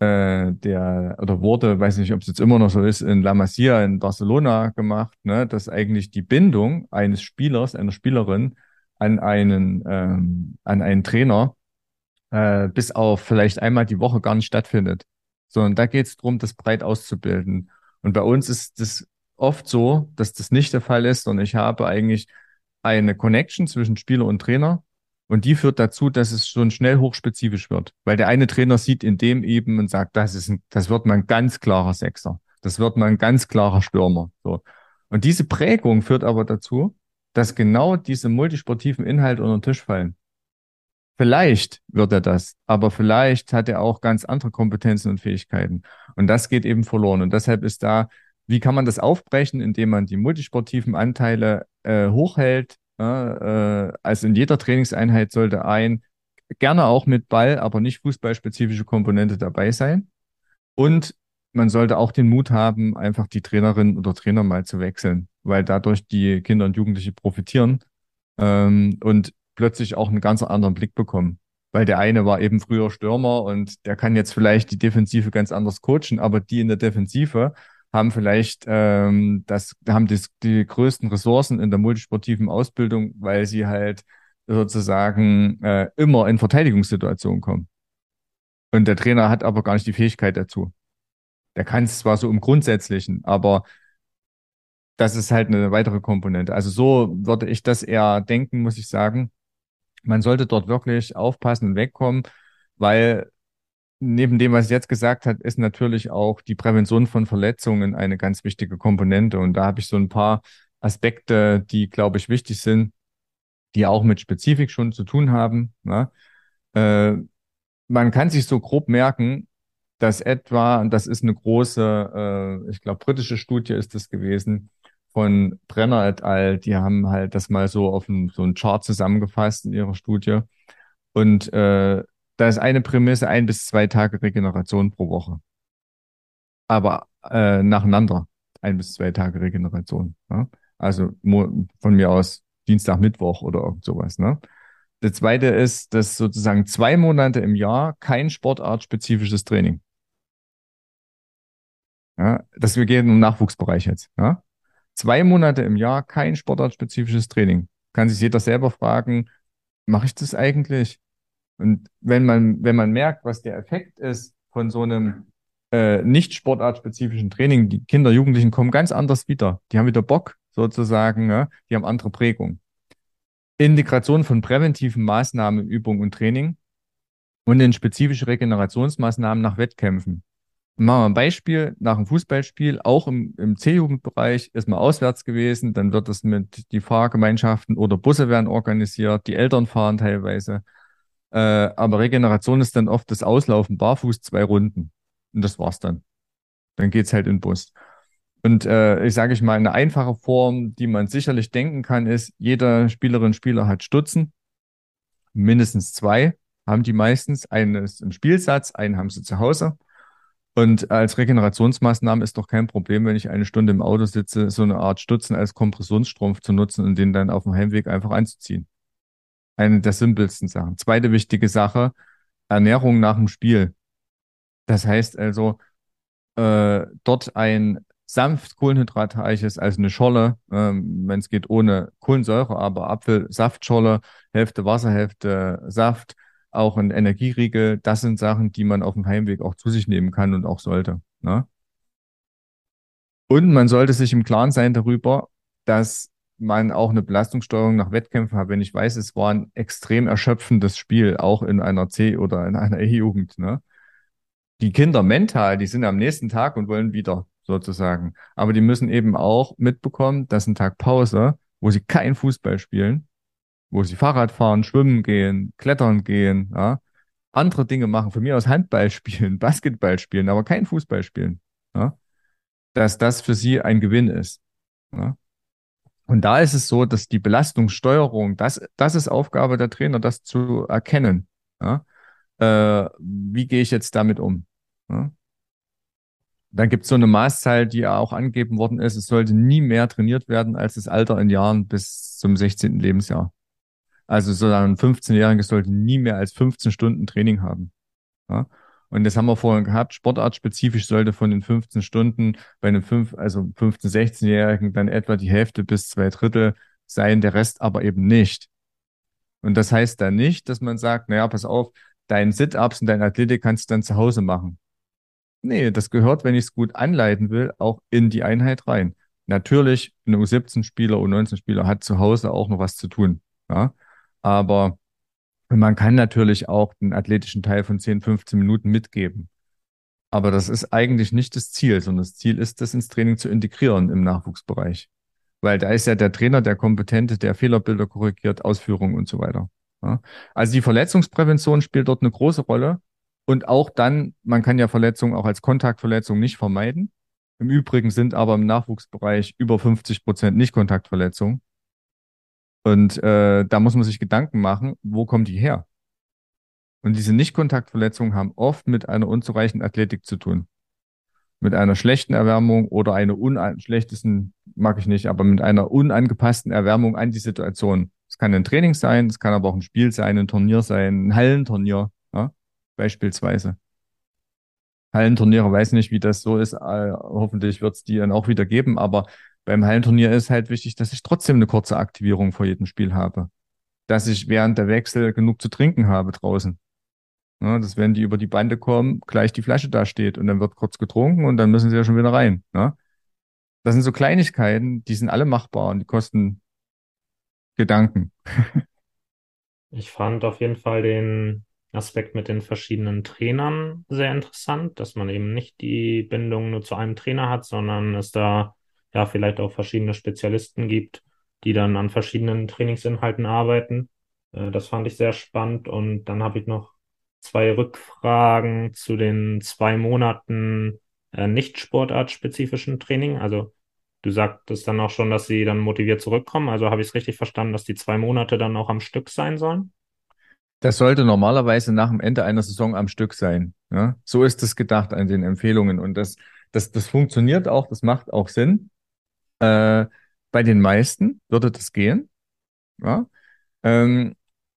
[SPEAKER 2] äh, der oder wurde, weiß nicht, ob es jetzt immer noch so ist, in La Masia in Barcelona gemacht, ne, dass eigentlich die Bindung eines Spielers, einer Spielerin an einen, ähm, an einen Trainer äh, bis auf vielleicht einmal die Woche gar nicht stattfindet. Sondern da geht es darum, das breit auszubilden. Und bei uns ist das oft so, dass das nicht der Fall ist, sondern ich habe eigentlich eine Connection zwischen Spieler und Trainer und die führt dazu, dass es schon schnell hochspezifisch wird. Weil der eine Trainer sieht in dem eben und sagt, das ist ein, das wird mal ein ganz klarer Sechser. Das wird mal ein ganz klarer Stürmer. So. Und diese Prägung führt aber dazu, dass genau diese multisportiven Inhalte unter den Tisch fallen. Vielleicht wird er das, aber vielleicht hat er auch ganz andere Kompetenzen und Fähigkeiten. Und das geht eben verloren. Und deshalb ist da, wie kann man das aufbrechen, indem man die multisportiven Anteile äh, hochhält, also in jeder Trainingseinheit sollte ein, gerne auch mit Ball, aber nicht fußballspezifische Komponente dabei sein. Und man sollte auch den Mut haben, einfach die Trainerin oder Trainer mal zu wechseln, weil dadurch die Kinder und Jugendliche profitieren ähm, und plötzlich auch einen ganz anderen Blick bekommen. Weil der eine war eben früher Stürmer und der kann jetzt vielleicht die Defensive ganz anders coachen, aber die in der Defensive haben vielleicht ähm, das, haben die, die größten Ressourcen in der multisportiven Ausbildung, weil sie halt sozusagen äh, immer in Verteidigungssituationen kommen. Und der Trainer hat aber gar nicht die Fähigkeit dazu. Der kann es zwar so im Grundsätzlichen, aber das ist halt eine weitere Komponente. Also so würde ich das eher denken, muss ich sagen. Man sollte dort wirklich aufpassen und wegkommen, weil neben dem, was ich jetzt gesagt hat, ist natürlich auch die Prävention von Verletzungen eine ganz wichtige Komponente. Und da habe ich so ein paar Aspekte, die, glaube ich, wichtig sind. die auch mit Spezifik schon zu tun haben. Ne? Äh, man kann sich so grob merken, dass etwa, und das ist eine große, äh, ich glaube, britische Studie ist das gewesen, von Brenner et al., die haben halt das mal so auf ein, so einen Chart zusammengefasst in ihrer Studie. Und äh, da ist eine Prämisse ein bis zwei Tage Regeneration pro Woche. Aber äh, nacheinander ein bis zwei Tage Regeneration. Ne? Also von mir aus Dienstag, Mittwoch oder irgend sowas. Ne? Der zweite ist, dass sozusagen zwei Monate im Jahr kein sportartspezifisches Training. Ja, dass wir gehen im Nachwuchsbereich jetzt. Ja? Zwei Monate im Jahr kein sportartspezifisches Training. Kann sich jeder selber fragen, mache ich das eigentlich? Und wenn man, wenn man merkt, was der Effekt ist von so einem äh, nicht sportartspezifischen Training, die Kinder, Jugendlichen kommen ganz anders wieder. Die haben wieder Bock, sozusagen, ja? die haben andere Prägung. Integration von präventiven Maßnahmen, Übung und Training und in spezifische Regenerationsmaßnahmen nach Wettkämpfen. Machen wir ein Beispiel, nach einem Fußballspiel, auch im, im C-Jugendbereich, ist man auswärts gewesen, dann wird es mit die Fahrgemeinschaften oder Busse werden organisiert, die Eltern fahren teilweise. Äh, aber Regeneration ist dann oft das Auslaufen barfuß zwei Runden. Und das war's dann. Dann geht's halt in den Bus. Und äh, ich sage ich mal, eine einfache Form, die man sicherlich denken kann, ist, jeder Spielerin, Spieler hat Stutzen. Mindestens zwei haben die meistens. Einen ist im Spielsatz, einen haben sie zu Hause. Und als Regenerationsmaßnahme ist doch kein Problem, wenn ich eine Stunde im Auto sitze, so eine Art Stutzen als Kompressionsstrumpf zu nutzen und den dann auf dem Heimweg einfach anzuziehen. Eine der simpelsten Sachen. Zweite wichtige Sache, Ernährung nach dem Spiel. Das heißt also, äh, dort ein sanft kohlenhydratreiches, also eine Scholle, ähm, wenn es geht ohne Kohlensäure, aber Apfelsaftscholle, Hälfte Wasser, Hälfte Saft, auch ein Energieriegel, das sind Sachen, die man auf dem Heimweg auch zu sich nehmen kann und auch sollte. Ne? Und man sollte sich im Klaren sein darüber, dass man auch eine Belastungssteuerung nach Wettkämpfen hat. Wenn ich weiß, es war ein extrem erschöpfendes Spiel, auch in einer C- oder in einer E-Jugend. Ne? Die Kinder mental, die sind am nächsten Tag und wollen wieder sozusagen. Aber die müssen eben auch mitbekommen, dass ein Tag Pause, wo sie kein Fußball spielen, wo sie Fahrrad fahren, schwimmen gehen, klettern gehen, ja, andere Dinge machen, von mir aus Handball [LAUGHS] spielen, Basketball spielen, aber kein Fußball spielen, ja, dass das für sie ein Gewinn ist. Ja. Und da ist es so, dass die Belastungssteuerung, das, das ist Aufgabe der Trainer, das zu erkennen. Ja. Äh, wie gehe ich jetzt damit um? Ja. Dann gibt es so eine Maßzahl, die auch angegeben worden ist. Es sollte nie mehr trainiert werden als das Alter in Jahren bis zum 16. Lebensjahr. Also so ein 15-Jähriger sollte nie mehr als 15 Stunden Training haben. Ja? Und das haben wir vorhin gehabt. Sportartspezifisch sollte von den 15 Stunden bei einem 5, also 15-, 16-Jährigen dann etwa die Hälfte bis zwei Drittel sein, der Rest aber eben nicht. Und das heißt dann nicht, dass man sagt, naja, pass auf, dein Sit-Ups und dein Athletik kannst du dann zu Hause machen. Nee, das gehört, wenn ich es gut anleiten will, auch in die Einheit rein. Natürlich, ein U17-Spieler, U19-Spieler hat zu Hause auch noch was zu tun. Ja? Aber man kann natürlich auch den athletischen Teil von 10, 15 Minuten mitgeben. Aber das ist eigentlich nicht das Ziel, sondern das Ziel ist, das ins Training zu integrieren im Nachwuchsbereich. Weil da ist ja der Trainer, der Kompetente, der Fehlerbilder korrigiert, Ausführungen und so weiter. Ja. Also die Verletzungsprävention spielt dort eine große Rolle. Und auch dann, man kann ja Verletzungen auch als Kontaktverletzung nicht vermeiden. Im Übrigen sind aber im Nachwuchsbereich über 50 Prozent Nicht-Kontaktverletzungen. Und äh, da muss man sich Gedanken machen, wo kommen die her? Und diese Nicht-Kontaktverletzungen haben oft mit einer unzureichenden Athletik zu tun. Mit einer schlechten Erwärmung oder einer schlechtesten, mag ich nicht, aber mit einer unangepassten Erwärmung an die Situation. Es kann ein Training sein, es kann aber auch ein Spiel sein, ein Turnier sein, ein Hallenturnier, ja? beispielsweise. Hallenturniere, weiß nicht, wie das so ist. Äh, hoffentlich wird es die dann auch wieder geben, aber beim Hallenturnier ist halt wichtig, dass ich trotzdem eine kurze Aktivierung vor jedem Spiel habe. Dass ich während der Wechsel genug zu trinken habe draußen. Ja, dass wenn die über die Bande kommen, gleich die Flasche da steht und dann wird kurz getrunken und dann müssen sie ja schon wieder rein. Ja? Das sind so Kleinigkeiten, die sind alle machbar und die kosten Gedanken. [LAUGHS]
[SPEAKER 1] Ich fand auf jeden Fall den Aspekt mit den verschiedenen Trainern sehr interessant, dass man eben nicht die Bindung nur zu einem Trainer hat, sondern es da ja vielleicht auch verschiedene Spezialisten gibt, die dann an verschiedenen Trainingsinhalten arbeiten. Äh, das fand ich sehr spannend. Und dann habe ich noch zwei Rückfragen zu den zwei Monaten äh, nicht sportartspezifischen Training. Also du sagtest dann auch schon, dass sie dann motiviert zurückkommen. Also habe ich es richtig verstanden, dass die zwei Monate dann auch am Stück sein sollen?
[SPEAKER 2] Das sollte normalerweise nach dem Ende einer Saison am Stück sein. Ja? So ist es gedacht an den Empfehlungen. Und das, das, das funktioniert auch, das macht auch Sinn. Äh, bei den meisten würde das gehen. Ja? Ähm,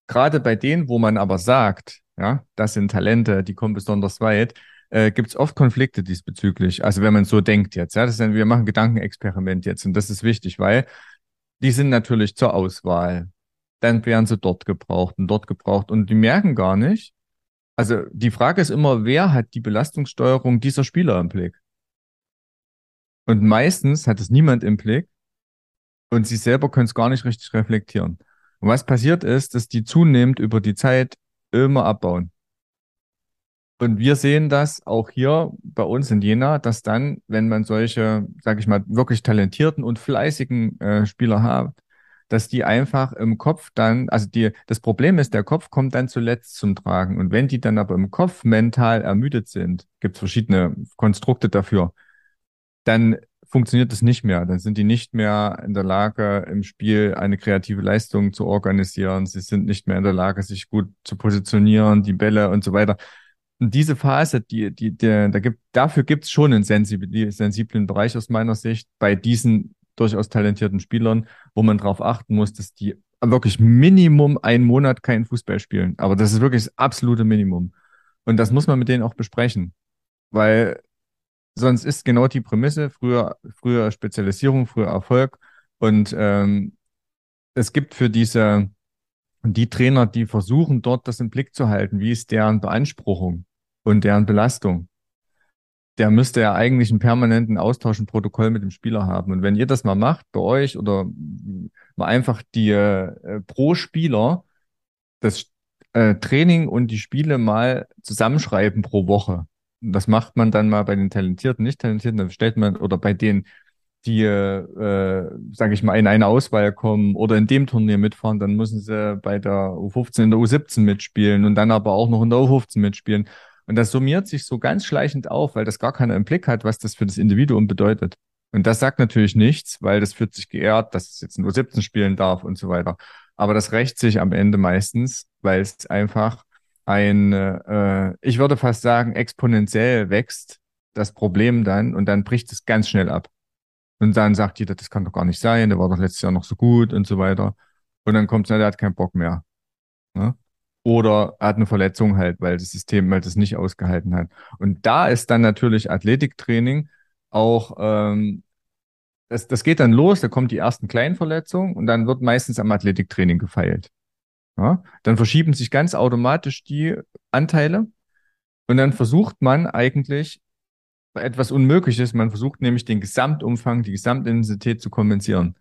[SPEAKER 2] Gerade bei denen, wo man aber sagt, ja, das sind Talente, die kommen besonders weit, äh, gibt es oft Konflikte diesbezüglich. Also wenn man so denkt jetzt, ja, das ist wir machen Gedankenexperiment jetzt und das ist wichtig, weil die sind natürlich zur Auswahl. Dann werden sie dort gebraucht und dort gebraucht und die merken gar nicht. Also die Frage ist immer, wer hat die Belastungssteuerung dieser Spieler im Blick? Und meistens hat es niemand im Blick und sie selber können es gar nicht richtig reflektieren. Und was passiert ist, dass die zunehmend über die Zeit immer abbauen. Und wir sehen das auch hier bei uns in Jena, dass dann, wenn man solche, sage ich mal, wirklich talentierten und fleißigen äh, Spieler hat, dass die einfach im Kopf dann, also die, das Problem ist, der Kopf kommt dann zuletzt zum Tragen. Und wenn die dann aber im Kopf mental ermüdet sind, gibt es verschiedene Konstrukte dafür, dann funktioniert das nicht mehr. Dann sind die nicht mehr in der Lage, im Spiel eine kreative Leistung zu organisieren. Sie sind nicht mehr in der Lage, sich gut zu positionieren, die Bälle und so weiter. Und diese Phase, die, die, der, da gibt, dafür gibt es schon einen sensiblen Bereich aus meiner Sicht bei diesen durchaus talentierten Spielern, wo man darauf achten muss, dass die wirklich Minimum einen Monat keinen Fußball spielen. Aber das ist wirklich das absolute Minimum. Und das muss man mit denen auch besprechen. Weil sonst ist genau die Prämisse, früher, früher Spezialisierung, früher Erfolg. Und ähm, es gibt für diese, die Trainer, die versuchen, dort das im Blick zu halten, wie ist deren Beanspruchung und deren Belastung. Der müsste ja eigentlich einen permanenten Austausch, ein Protokoll mit dem Spieler haben. Und wenn ihr das mal macht bei euch oder mal einfach die äh, pro Spieler das äh, Training und die Spiele mal zusammenschreiben pro Woche, das macht man dann mal bei den Talentierten, nicht Talentierten, dann stellt man, oder bei denen, die, äh, sage ich mal, in eine Auswahl kommen oder in dem Turnier mitfahren, dann müssen sie bei der U15 in der U17 mitspielen und dann aber auch noch in der U15 mitspielen. Und das summiert sich so ganz schleichend auf, weil das gar keiner im Blick hat, was das für das Individuum bedeutet. Und das sagt natürlich nichts, weil das fühlt sich geehrt, dass es jetzt in U17 spielen darf und so weiter. Aber das rächt sich am Ende meistens, weil es einfach ein, äh, ich würde fast sagen, exponentiell wächst das Problem dann und dann bricht es ganz schnell ab. Und dann sagt jeder, das kann doch gar nicht sein, der war doch letztes Jahr noch so gut und so weiter. Und dann kommt es, der hat keinen Bock mehr. Ne? Oder er hat eine Verletzung halt, weil das System halt das nicht ausgehalten hat. Und da ist dann natürlich Athletiktraining auch, ähm, das, das geht dann los, da kommt die ersten kleinen Verletzungen und dann wird meistens am Athletiktraining gefeilt. Ja, dann verschieben sich ganz automatisch die Anteile und dann versucht man eigentlich etwas Unmögliches. Man versucht nämlich den Gesamtumfang, die Gesamtintensität zu kompensieren.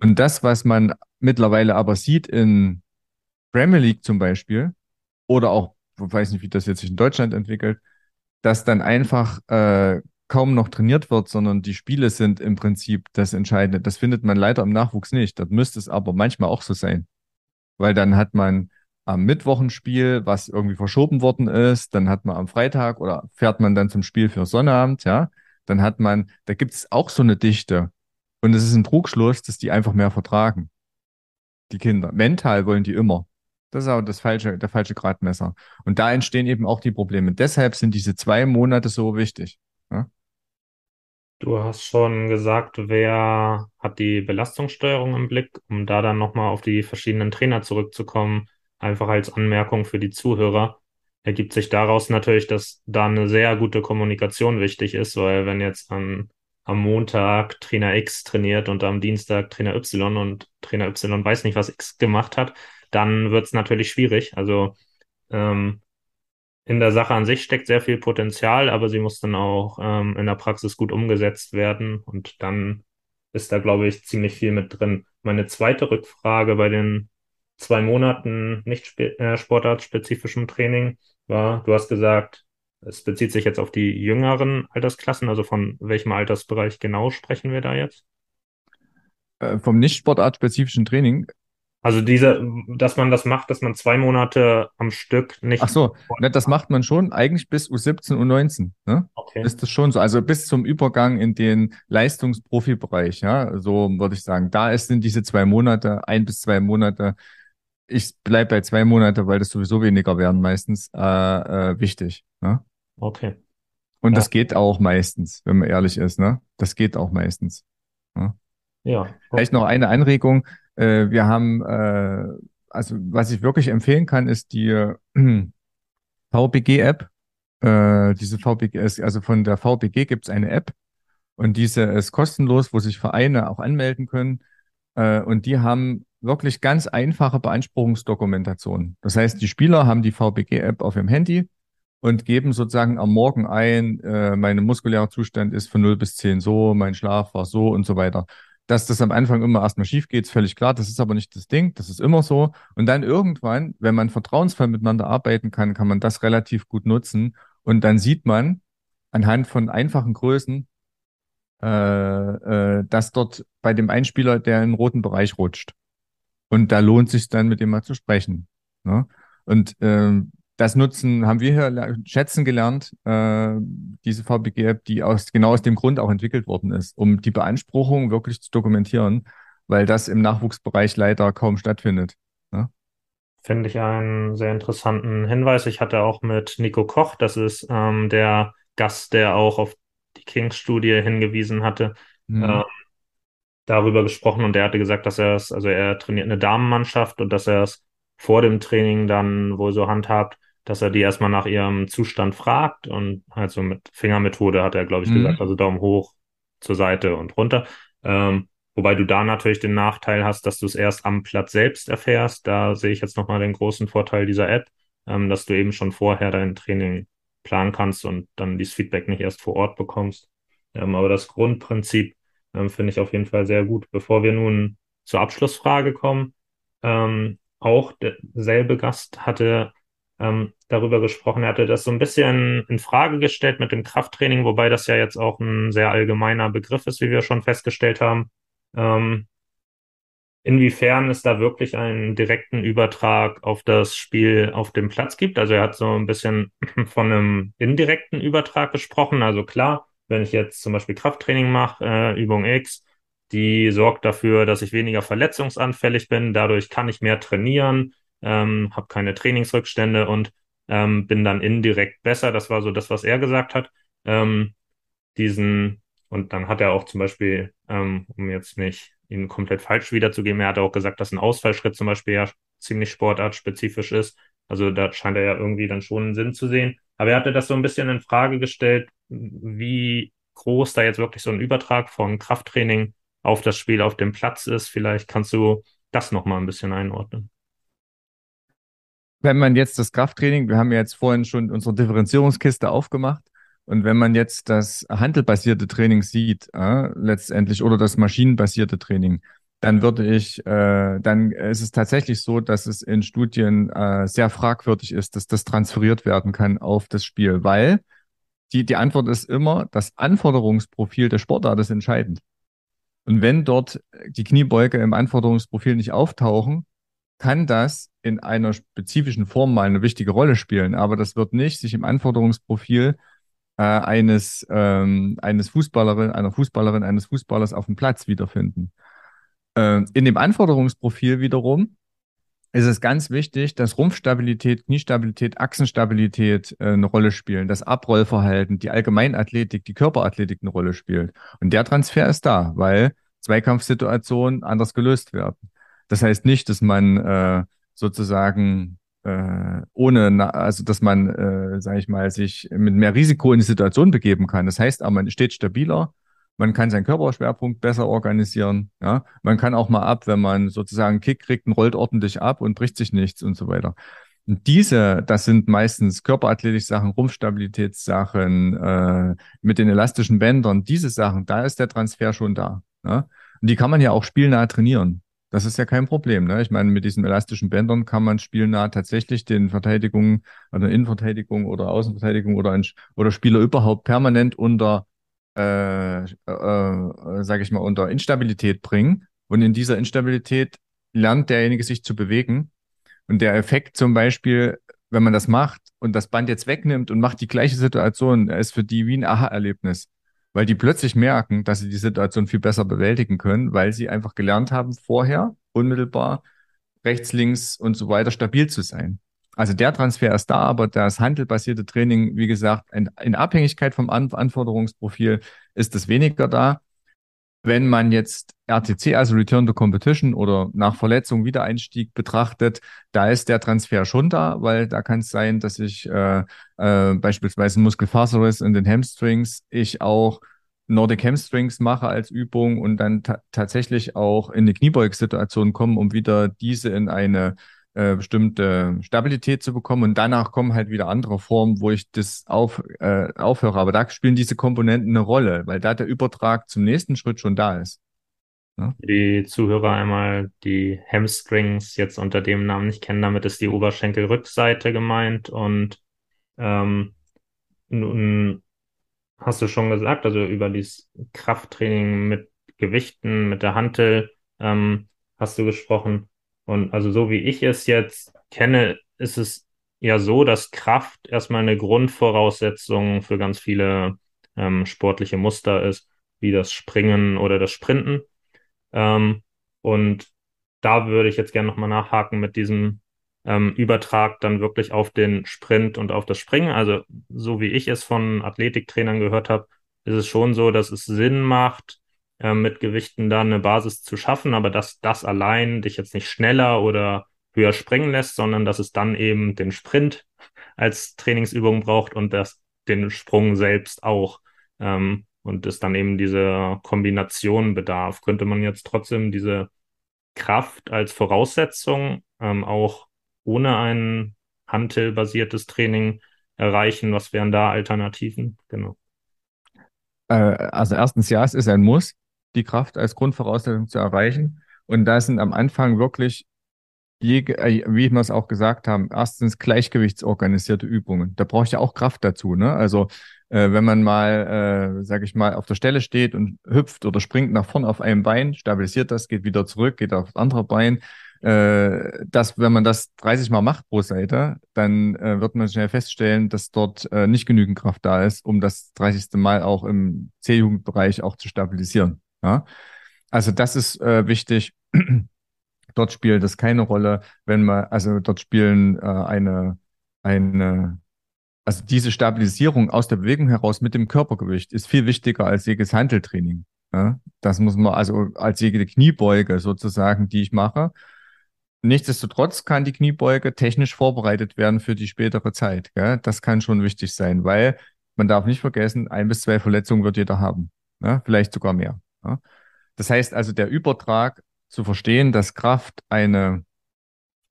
[SPEAKER 2] Und das, was man mittlerweile aber sieht in Premier League zum Beispiel oder auch, ich weiß nicht, wie das jetzt sich in Deutschland entwickelt, dass dann einfach äh, kaum noch trainiert wird, sondern die Spiele sind im Prinzip das Entscheidende. Das findet man leider im Nachwuchs nicht. Das müsste es aber manchmal auch so sein weil dann hat man am Mittwoch ein Spiel, was irgendwie verschoben worden ist, dann hat man am Freitag oder fährt man dann zum Spiel für Sonnabend, ja, dann hat man, da gibt es auch so eine Dichte. Und es ist ein Trugschluss, dass die einfach mehr vertragen. Die Kinder. Mental wollen die immer. Das ist aber das falsche, der falsche Gradmesser. Und da entstehen eben auch die Probleme. Deshalb sind diese zwei Monate so wichtig. Ja?
[SPEAKER 1] Du hast schon gesagt, wer hat die Belastungssteuerung im Blick, um da dann nochmal auf die verschiedenen Trainer zurückzukommen, einfach als Anmerkung für die Zuhörer, ergibt sich daraus natürlich, dass da eine sehr gute Kommunikation wichtig ist, weil wenn jetzt an, am Montag Trainer X trainiert und am Dienstag Trainer Y und Trainer Y weiß nicht, was X gemacht hat, dann wird es natürlich schwierig. Also ähm, in der Sache an sich steckt sehr viel Potenzial, aber sie muss dann auch ähm, in der Praxis gut umgesetzt werden. Und dann ist da, glaube ich, ziemlich viel mit drin. Meine zweite Rückfrage bei den zwei Monaten nicht äh, sportartspezifischem Training war, du hast gesagt, es bezieht sich jetzt auf die jüngeren Altersklassen, also von welchem Altersbereich genau sprechen wir da jetzt?
[SPEAKER 2] Äh, vom nicht sportartspezifischen Training.
[SPEAKER 1] Also diese, dass man das macht, dass man zwei Monate am Stück nicht.
[SPEAKER 2] Ach so, ne, das macht man schon eigentlich bis U17, U19. Ne?
[SPEAKER 1] Okay.
[SPEAKER 2] Ist das schon so? Also bis zum Übergang in den Leistungsprofibereich, ja, so würde ich sagen. Da ist, sind diese zwei Monate, ein bis zwei Monate. Ich bleibe bei zwei Monate, weil das sowieso weniger werden meistens, äh, äh, wichtig. Ne?
[SPEAKER 1] Okay.
[SPEAKER 2] Und
[SPEAKER 1] Ja.
[SPEAKER 2] das geht auch meistens, wenn man ehrlich ist, ne? Das geht auch meistens.
[SPEAKER 1] Ja.
[SPEAKER 2] Vielleicht noch eine Anregung. Äh, wir haben, äh, also was ich wirklich empfehlen kann, ist die äh, [CLEARS THROAT] VBG-App. Äh, diese VBG also von der VBG gibt es eine App und diese ist kostenlos, wo sich Vereine auch anmelden können. Äh, und die haben wirklich ganz einfache Beanspruchungsdokumentation. Das heißt, die Spieler haben die VBG-App auf ihrem Handy und geben sozusagen am Morgen ein, äh, mein muskulärer Zustand ist von 0 bis 10 so, mein Schlaf war so und so weiter. Dass das am Anfang immer erstmal schief geht, ist völlig klar. Das ist aber nicht das Ding. Das ist immer so. Und dann irgendwann, wenn man vertrauensvoll miteinander arbeiten kann, kann man das relativ gut nutzen. Und dann sieht man anhand von einfachen Größen, äh, äh, dass dort bei dem Einspieler der in den roten Bereich rutscht. Und da lohnt sich dann, mit dem mal zu sprechen. Ne? Und ähm, das Nutzen haben wir hier schätzen gelernt, äh, diese VBG-App, die aus, genau aus dem Grund auch entwickelt worden ist, um die Beanspruchung wirklich zu dokumentieren, weil das im Nachwuchsbereich leider kaum stattfindet. Ne?
[SPEAKER 1] Finde ich einen sehr interessanten Hinweis. Ich hatte auch mit Nico Koch, das ist ähm, der Gast, der auch auf die Kings-Studie hingewiesen hatte,
[SPEAKER 2] Mhm.
[SPEAKER 1] ähm, darüber gesprochen und der hatte gesagt, dass er es, also er trainiert eine Damenmannschaft und dass er es vor dem Training dann wohl so handhabt, dass er die erstmal nach ihrem Zustand fragt und halt so mit Fingermethode hat er, glaube ich,
[SPEAKER 2] Mhm.
[SPEAKER 1] gesagt, also Daumen hoch, zur Seite und runter. Ähm, wobei du da natürlich den Nachteil hast, dass du es erst am Platz selbst erfährst. Da sehe ich jetzt nochmal den großen Vorteil dieser App, ähm, dass du eben schon vorher dein Training planen kannst und dann dieses Feedback nicht erst vor Ort bekommst. Ähm, aber das Grundprinzip ähm, finde ich auf jeden Fall sehr gut. Bevor wir nun zur Abschlussfrage kommen, ähm, auch derselbe Gast hatte ähm, darüber gesprochen, er hatte das so ein bisschen in Frage gestellt mit dem Krafttraining, wobei das ja jetzt auch ein sehr allgemeiner Begriff ist, wie wir schon festgestellt haben. Ähm, inwiefern es da wirklich einen direkten Übertrag auf das Spiel auf dem Platz gibt. Also er hat so ein bisschen [CLEARS THROAT] von einem indirekten Übertrag gesprochen. Also klar, wenn ich jetzt zum Beispiel Krafttraining mache, äh, Übung X, die sorgt dafür, dass ich weniger verletzungsanfällig bin. Dadurch kann ich mehr trainieren, ähm, habe keine Trainingsrückstände und ähm, bin dann indirekt besser. Das war so das, was er gesagt hat. Ähm, diesen, und dann hat er auch zum Beispiel, ähm, um jetzt nicht ihn komplett falsch wiederzugeben, er hat auch gesagt, dass ein Ausfallschritt zum Beispiel ja ziemlich sportartspezifisch ist. Also da scheint er ja irgendwie dann schon einen Sinn zu sehen. Aber er hatte das so ein bisschen in Frage gestellt, wie groß da jetzt wirklich so ein Übertrag von Krafttraining auf das Spiel auf dem Platz ist. Vielleicht kannst du das nochmal ein bisschen einordnen.
[SPEAKER 2] Wenn man jetzt das Krafttraining, wir haben ja jetzt vorhin schon unsere Differenzierungskiste aufgemacht, und wenn man jetzt das handelbasierte Training sieht, äh, letztendlich, oder das maschinenbasierte Training, dann würde ich, äh, dann ist es tatsächlich so, dass es in Studien äh, sehr fragwürdig ist, dass das transferiert werden kann auf das Spiel, weil die, die Antwort ist immer, das Anforderungsprofil der Sportart ist entscheidend. Und wenn dort die Kniebeuge im Anforderungsprofil nicht auftauchen, kann das in einer spezifischen Form mal eine wichtige Rolle spielen, aber das wird nicht sich im Anforderungsprofil äh, eines, ähm, eines Fußballerin, einer Fußballerin, eines Fußballers auf dem Platz wiederfinden. Äh, in dem Anforderungsprofil wiederum ist es ganz wichtig, dass Rumpfstabilität, Kniestabilität, Achsenstabilität äh, eine Rolle spielen, das Abrollverhalten, die Allgemeinathletik, die Körperathletik eine Rolle spielt. Und der Transfer ist da, weil Zweikampfsituationen anders gelöst werden. Das heißt nicht, dass man äh, sozusagen äh, ohne, also dass man, äh, sage ich mal, sich mit mehr Risiko in die Situation begeben kann. Das heißt aber, man steht stabiler, man kann seinen Körperschwerpunkt besser organisieren. Ja, man kann auch mal ab, wenn man sozusagen einen Kick kriegt und rollt ordentlich ab und bricht sich nichts und so weiter. Und diese, das sind meistens Körperathletik-Sachen, Rumpfstabilitätssachen, äh, mit den elastischen Bändern, diese Sachen, da ist der Transfer schon da. Ja? Und die kann man ja auch spielnah trainieren. Das ist ja kein Problem. Ne? Ich meine, mit diesen elastischen Bändern kann man spielnah tatsächlich den Verteidigung, also Innenverteidigung oder Außenverteidigung oder, ein, oder Spieler überhaupt permanent unter, äh, äh, äh, sage ich mal, unter Instabilität bringen, Und in dieser Instabilität lernt derjenige sich zu bewegen. Und der Effekt zum Beispiel, wenn man das macht und das Band jetzt wegnimmt und macht die gleiche Situation, ist für die wie ein Aha-Erlebnis. Weil die plötzlich merken, dass sie die Situation viel besser bewältigen können, weil sie einfach gelernt haben, vorher unmittelbar rechts, links und so weiter stabil zu sein. Also der Transfer ist da, aber das handelbasierte Training, wie gesagt, in, Abhängigkeit vom An Anforderungsprofil ist es weniger da. Wenn man jetzt RTC, also Return to Competition oder nach Verletzung Wiedereinstieg betrachtet, da ist der Transfer schon da, weil da kann es sein, dass ich äh, äh, beispielsweise Muskelfaserriss in den Hamstrings, ich auch Nordic Hamstrings mache als Übung und dann ta tatsächlich auch in eine Kniebeugsituation komme, um wieder diese in eine äh, bestimmte Stabilität zu bekommen. Und danach kommen halt wieder andere Formen, wo ich das auf, äh, aufhöre. Aber da spielen diese Komponenten eine Rolle, weil da der Übertrag zum nächsten Schritt schon da ist.
[SPEAKER 1] Ja? Die Zuhörer einmal die Hamstrings jetzt unter dem Namen nicht kennen, damit ist die Oberschenkelrückseite gemeint. Und ähm, nun hast du schon gesagt, also über dieses Krafttraining mit Gewichten, mit der Hantel ähm, hast du gesprochen. Und also so wie ich es jetzt kenne, ist es ja so, dass Kraft erstmal eine Grundvoraussetzung für ganz viele ähm, sportliche Muster ist, wie das Springen oder das Sprinten. Ähm, und da würde ich jetzt gerne nochmal nachhaken mit diesem ähm, Übertrag dann wirklich auf den Sprint und auf das Springen. Also so wie ich es von Athletiktrainern gehört habe, ist es schon so, dass es Sinn macht, äh, mit Gewichten da eine Basis zu schaffen, aber dass das allein dich jetzt nicht schneller oder höher springen lässt, sondern dass es dann eben den Sprint als Trainingsübung braucht und das den Sprung selbst auch. Ähm, und es dann eben diese Kombination bedarf. Könnte man jetzt trotzdem diese Kraft als Voraussetzung ähm, auch ohne ein Hantel-basiertes Training erreichen? Was wären da Alternativen? Genau.
[SPEAKER 2] Äh, also erstens ja, es ist ein Muss die Kraft als Grundvoraussetzung zu erreichen. Und da sind am Anfang wirklich, je, äh, wie wir es auch gesagt haben, erstens gleichgewichtsorganisierte Übungen. Da brauche ich ja auch Kraft dazu. Ne? Also äh, wenn man mal, äh, sage ich mal, auf der Stelle steht und hüpft oder springt nach vorn auf einem Bein, stabilisiert das, geht wieder zurück, geht auf das andere Bein. Äh, dass, wenn man das 30 Mal macht pro Seite, dann äh, wird man schnell feststellen, dass dort äh, nicht genügend Kraft da ist, um das 30. Mal auch im C-Jugendbereich auch zu stabilisieren. Ja? Also das ist äh, wichtig. [CLEARS THROAT] dort spielt es keine Rolle, wenn man, also dort spielen äh, eine, eine, also diese Stabilisierung aus der Bewegung heraus mit dem Körpergewicht ist viel wichtiger als jedes Handeltraining. Ja? Das muss man, also als jede Kniebeuge sozusagen, die ich mache. Nichtsdestotrotz kann die Kniebeuge technisch vorbereitet werden für die spätere Zeit. Gell? Das kann schon wichtig sein, weil man darf nicht vergessen, ein bis zwei Verletzungen wird jeder haben. Ja? Vielleicht sogar mehr. Ja? Das heißt also, der Übertrag zu verstehen, dass Kraft eine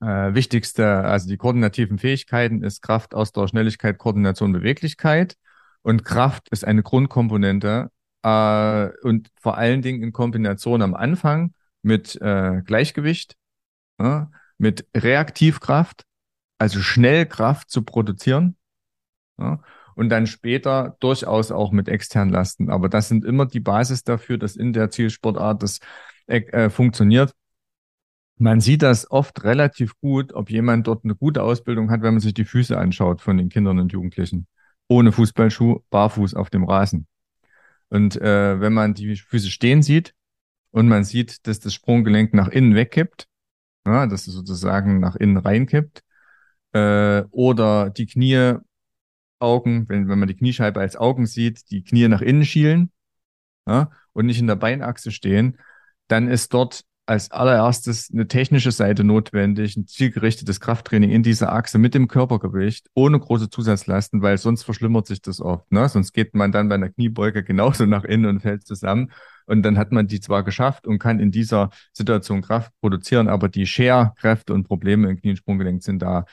[SPEAKER 2] äh, wichtigste, also die koordinativen Fähigkeiten ist Kraft, Ausdauer, Schnelligkeit, Koordination, Beweglichkeit. Und Kraft ist eine Grundkomponente äh, und vor allen Dingen in Kombination am Anfang mit äh, Gleichgewicht, ja, mit Reaktivkraft, also Schnellkraft zu produzieren. Ja, und dann später durchaus auch mit externen Lasten. Aber das sind immer die Basis dafür, dass in der Zielsportart das äh, funktioniert. Man sieht das oft relativ gut, ob jemand dort eine gute Ausbildung hat, wenn man sich die Füße anschaut von den Kindern und Jugendlichen. Ohne Fußballschuh, barfuß auf dem Rasen. Und äh, wenn man die Füße stehen sieht und man sieht, dass das Sprunggelenk nach innen wegkippt, ja, dass es sozusagen nach innen reinkippt, äh, oder die Knie Augen, wenn, wenn man die Kniescheibe als Augen sieht, die Knie nach innen schielen ja, und nicht in der Beinachse stehen, dann ist dort als allererstes eine technische Seite notwendig, ein zielgerichtetes Krafttraining in dieser Achse mit dem Körpergewicht, ohne große Zusatzlasten, weil sonst verschlimmert sich das oft. Ne? Sonst geht man dann bei einer Kniebeuge genauso [LAUGHS] nach innen und fällt zusammen. Und dann hat man die zwar geschafft und kann in dieser Situation Kraft produzieren, aber die Scherkräfte und Probleme im Knie- und Sprunggelenk sind da.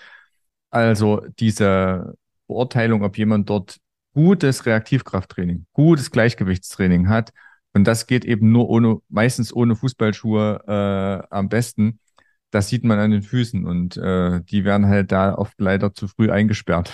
[SPEAKER 2] Also diese Beurteilung, ob jemand dort gutes Reaktivkrafttraining, gutes Gleichgewichtstraining hat. Und das geht eben nur ohne, meistens ohne Fußballschuhe äh, am besten. Das sieht man an den Füßen und äh, die werden halt da oft leider zu früh eingesperrt.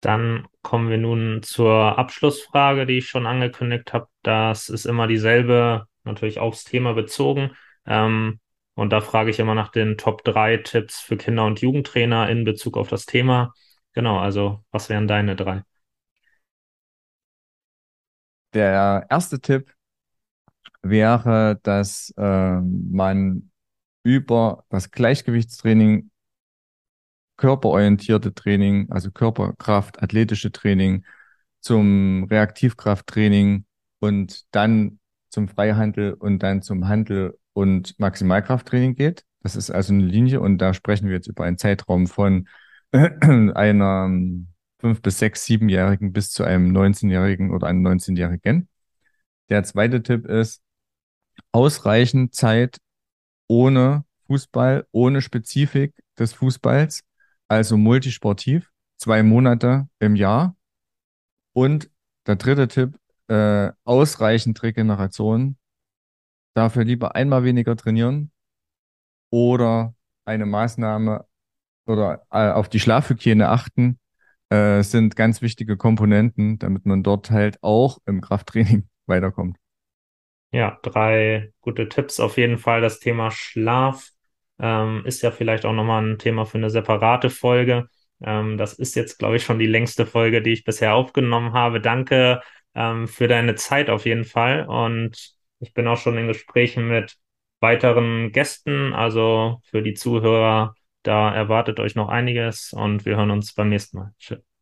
[SPEAKER 1] Dann kommen wir nun zur Abschlussfrage, die ich schon angekündigt habe. Das ist immer dieselbe natürlich aufs Thema bezogen. Ähm, und da frage ich immer nach den Top 3 Tipps für Kinder- und Jugendtrainer in Bezug auf das Thema. Genau, also was wären deine drei?
[SPEAKER 2] Der erste Tipp wäre, dass äh, man über das Gleichgewichtstraining, körperorientierte Training, also Körperkraft, athletische Training, zum Reaktivkrafttraining und dann zum Freihandel und dann zum Handel und Maximalkrafttraining geht. Das ist also eine Linie und da sprechen wir jetzt über einen Zeitraum von [CLEARS THROAT] einer fünf bis sechs, siebenjährigen bis zu einem 19-jährigen oder einem 19-jährigen. Der zweite Tipp ist ausreichend Zeit ohne Fußball, ohne Spezifik des Fußballs, also multisportiv, zwei Monate im Jahr. Und der dritte Tipp, äh, ausreichend Regeneration. Dafür lieber einmal weniger trainieren oder eine Maßnahme oder äh, auf die Schlafhygiene achten, äh, sind ganz wichtige Komponenten, damit man dort halt auch im Krafttraining [LAUGHS] weiterkommt.
[SPEAKER 1] Ja, drei gute Tipps auf jeden Fall. Das Thema Schlaf ähm, ist ja vielleicht auch nochmal ein Thema für eine separate Folge. Ähm, das ist jetzt, glaube ich, schon die längste Folge, die ich bisher aufgenommen habe. Danke ähm, für deine Zeit auf jeden Fall. Und ich bin auch schon in Gesprächen mit weiteren Gästen. Also für die Zuhörer, da erwartet euch noch einiges und wir hören uns beim nächsten Mal. Tschüss.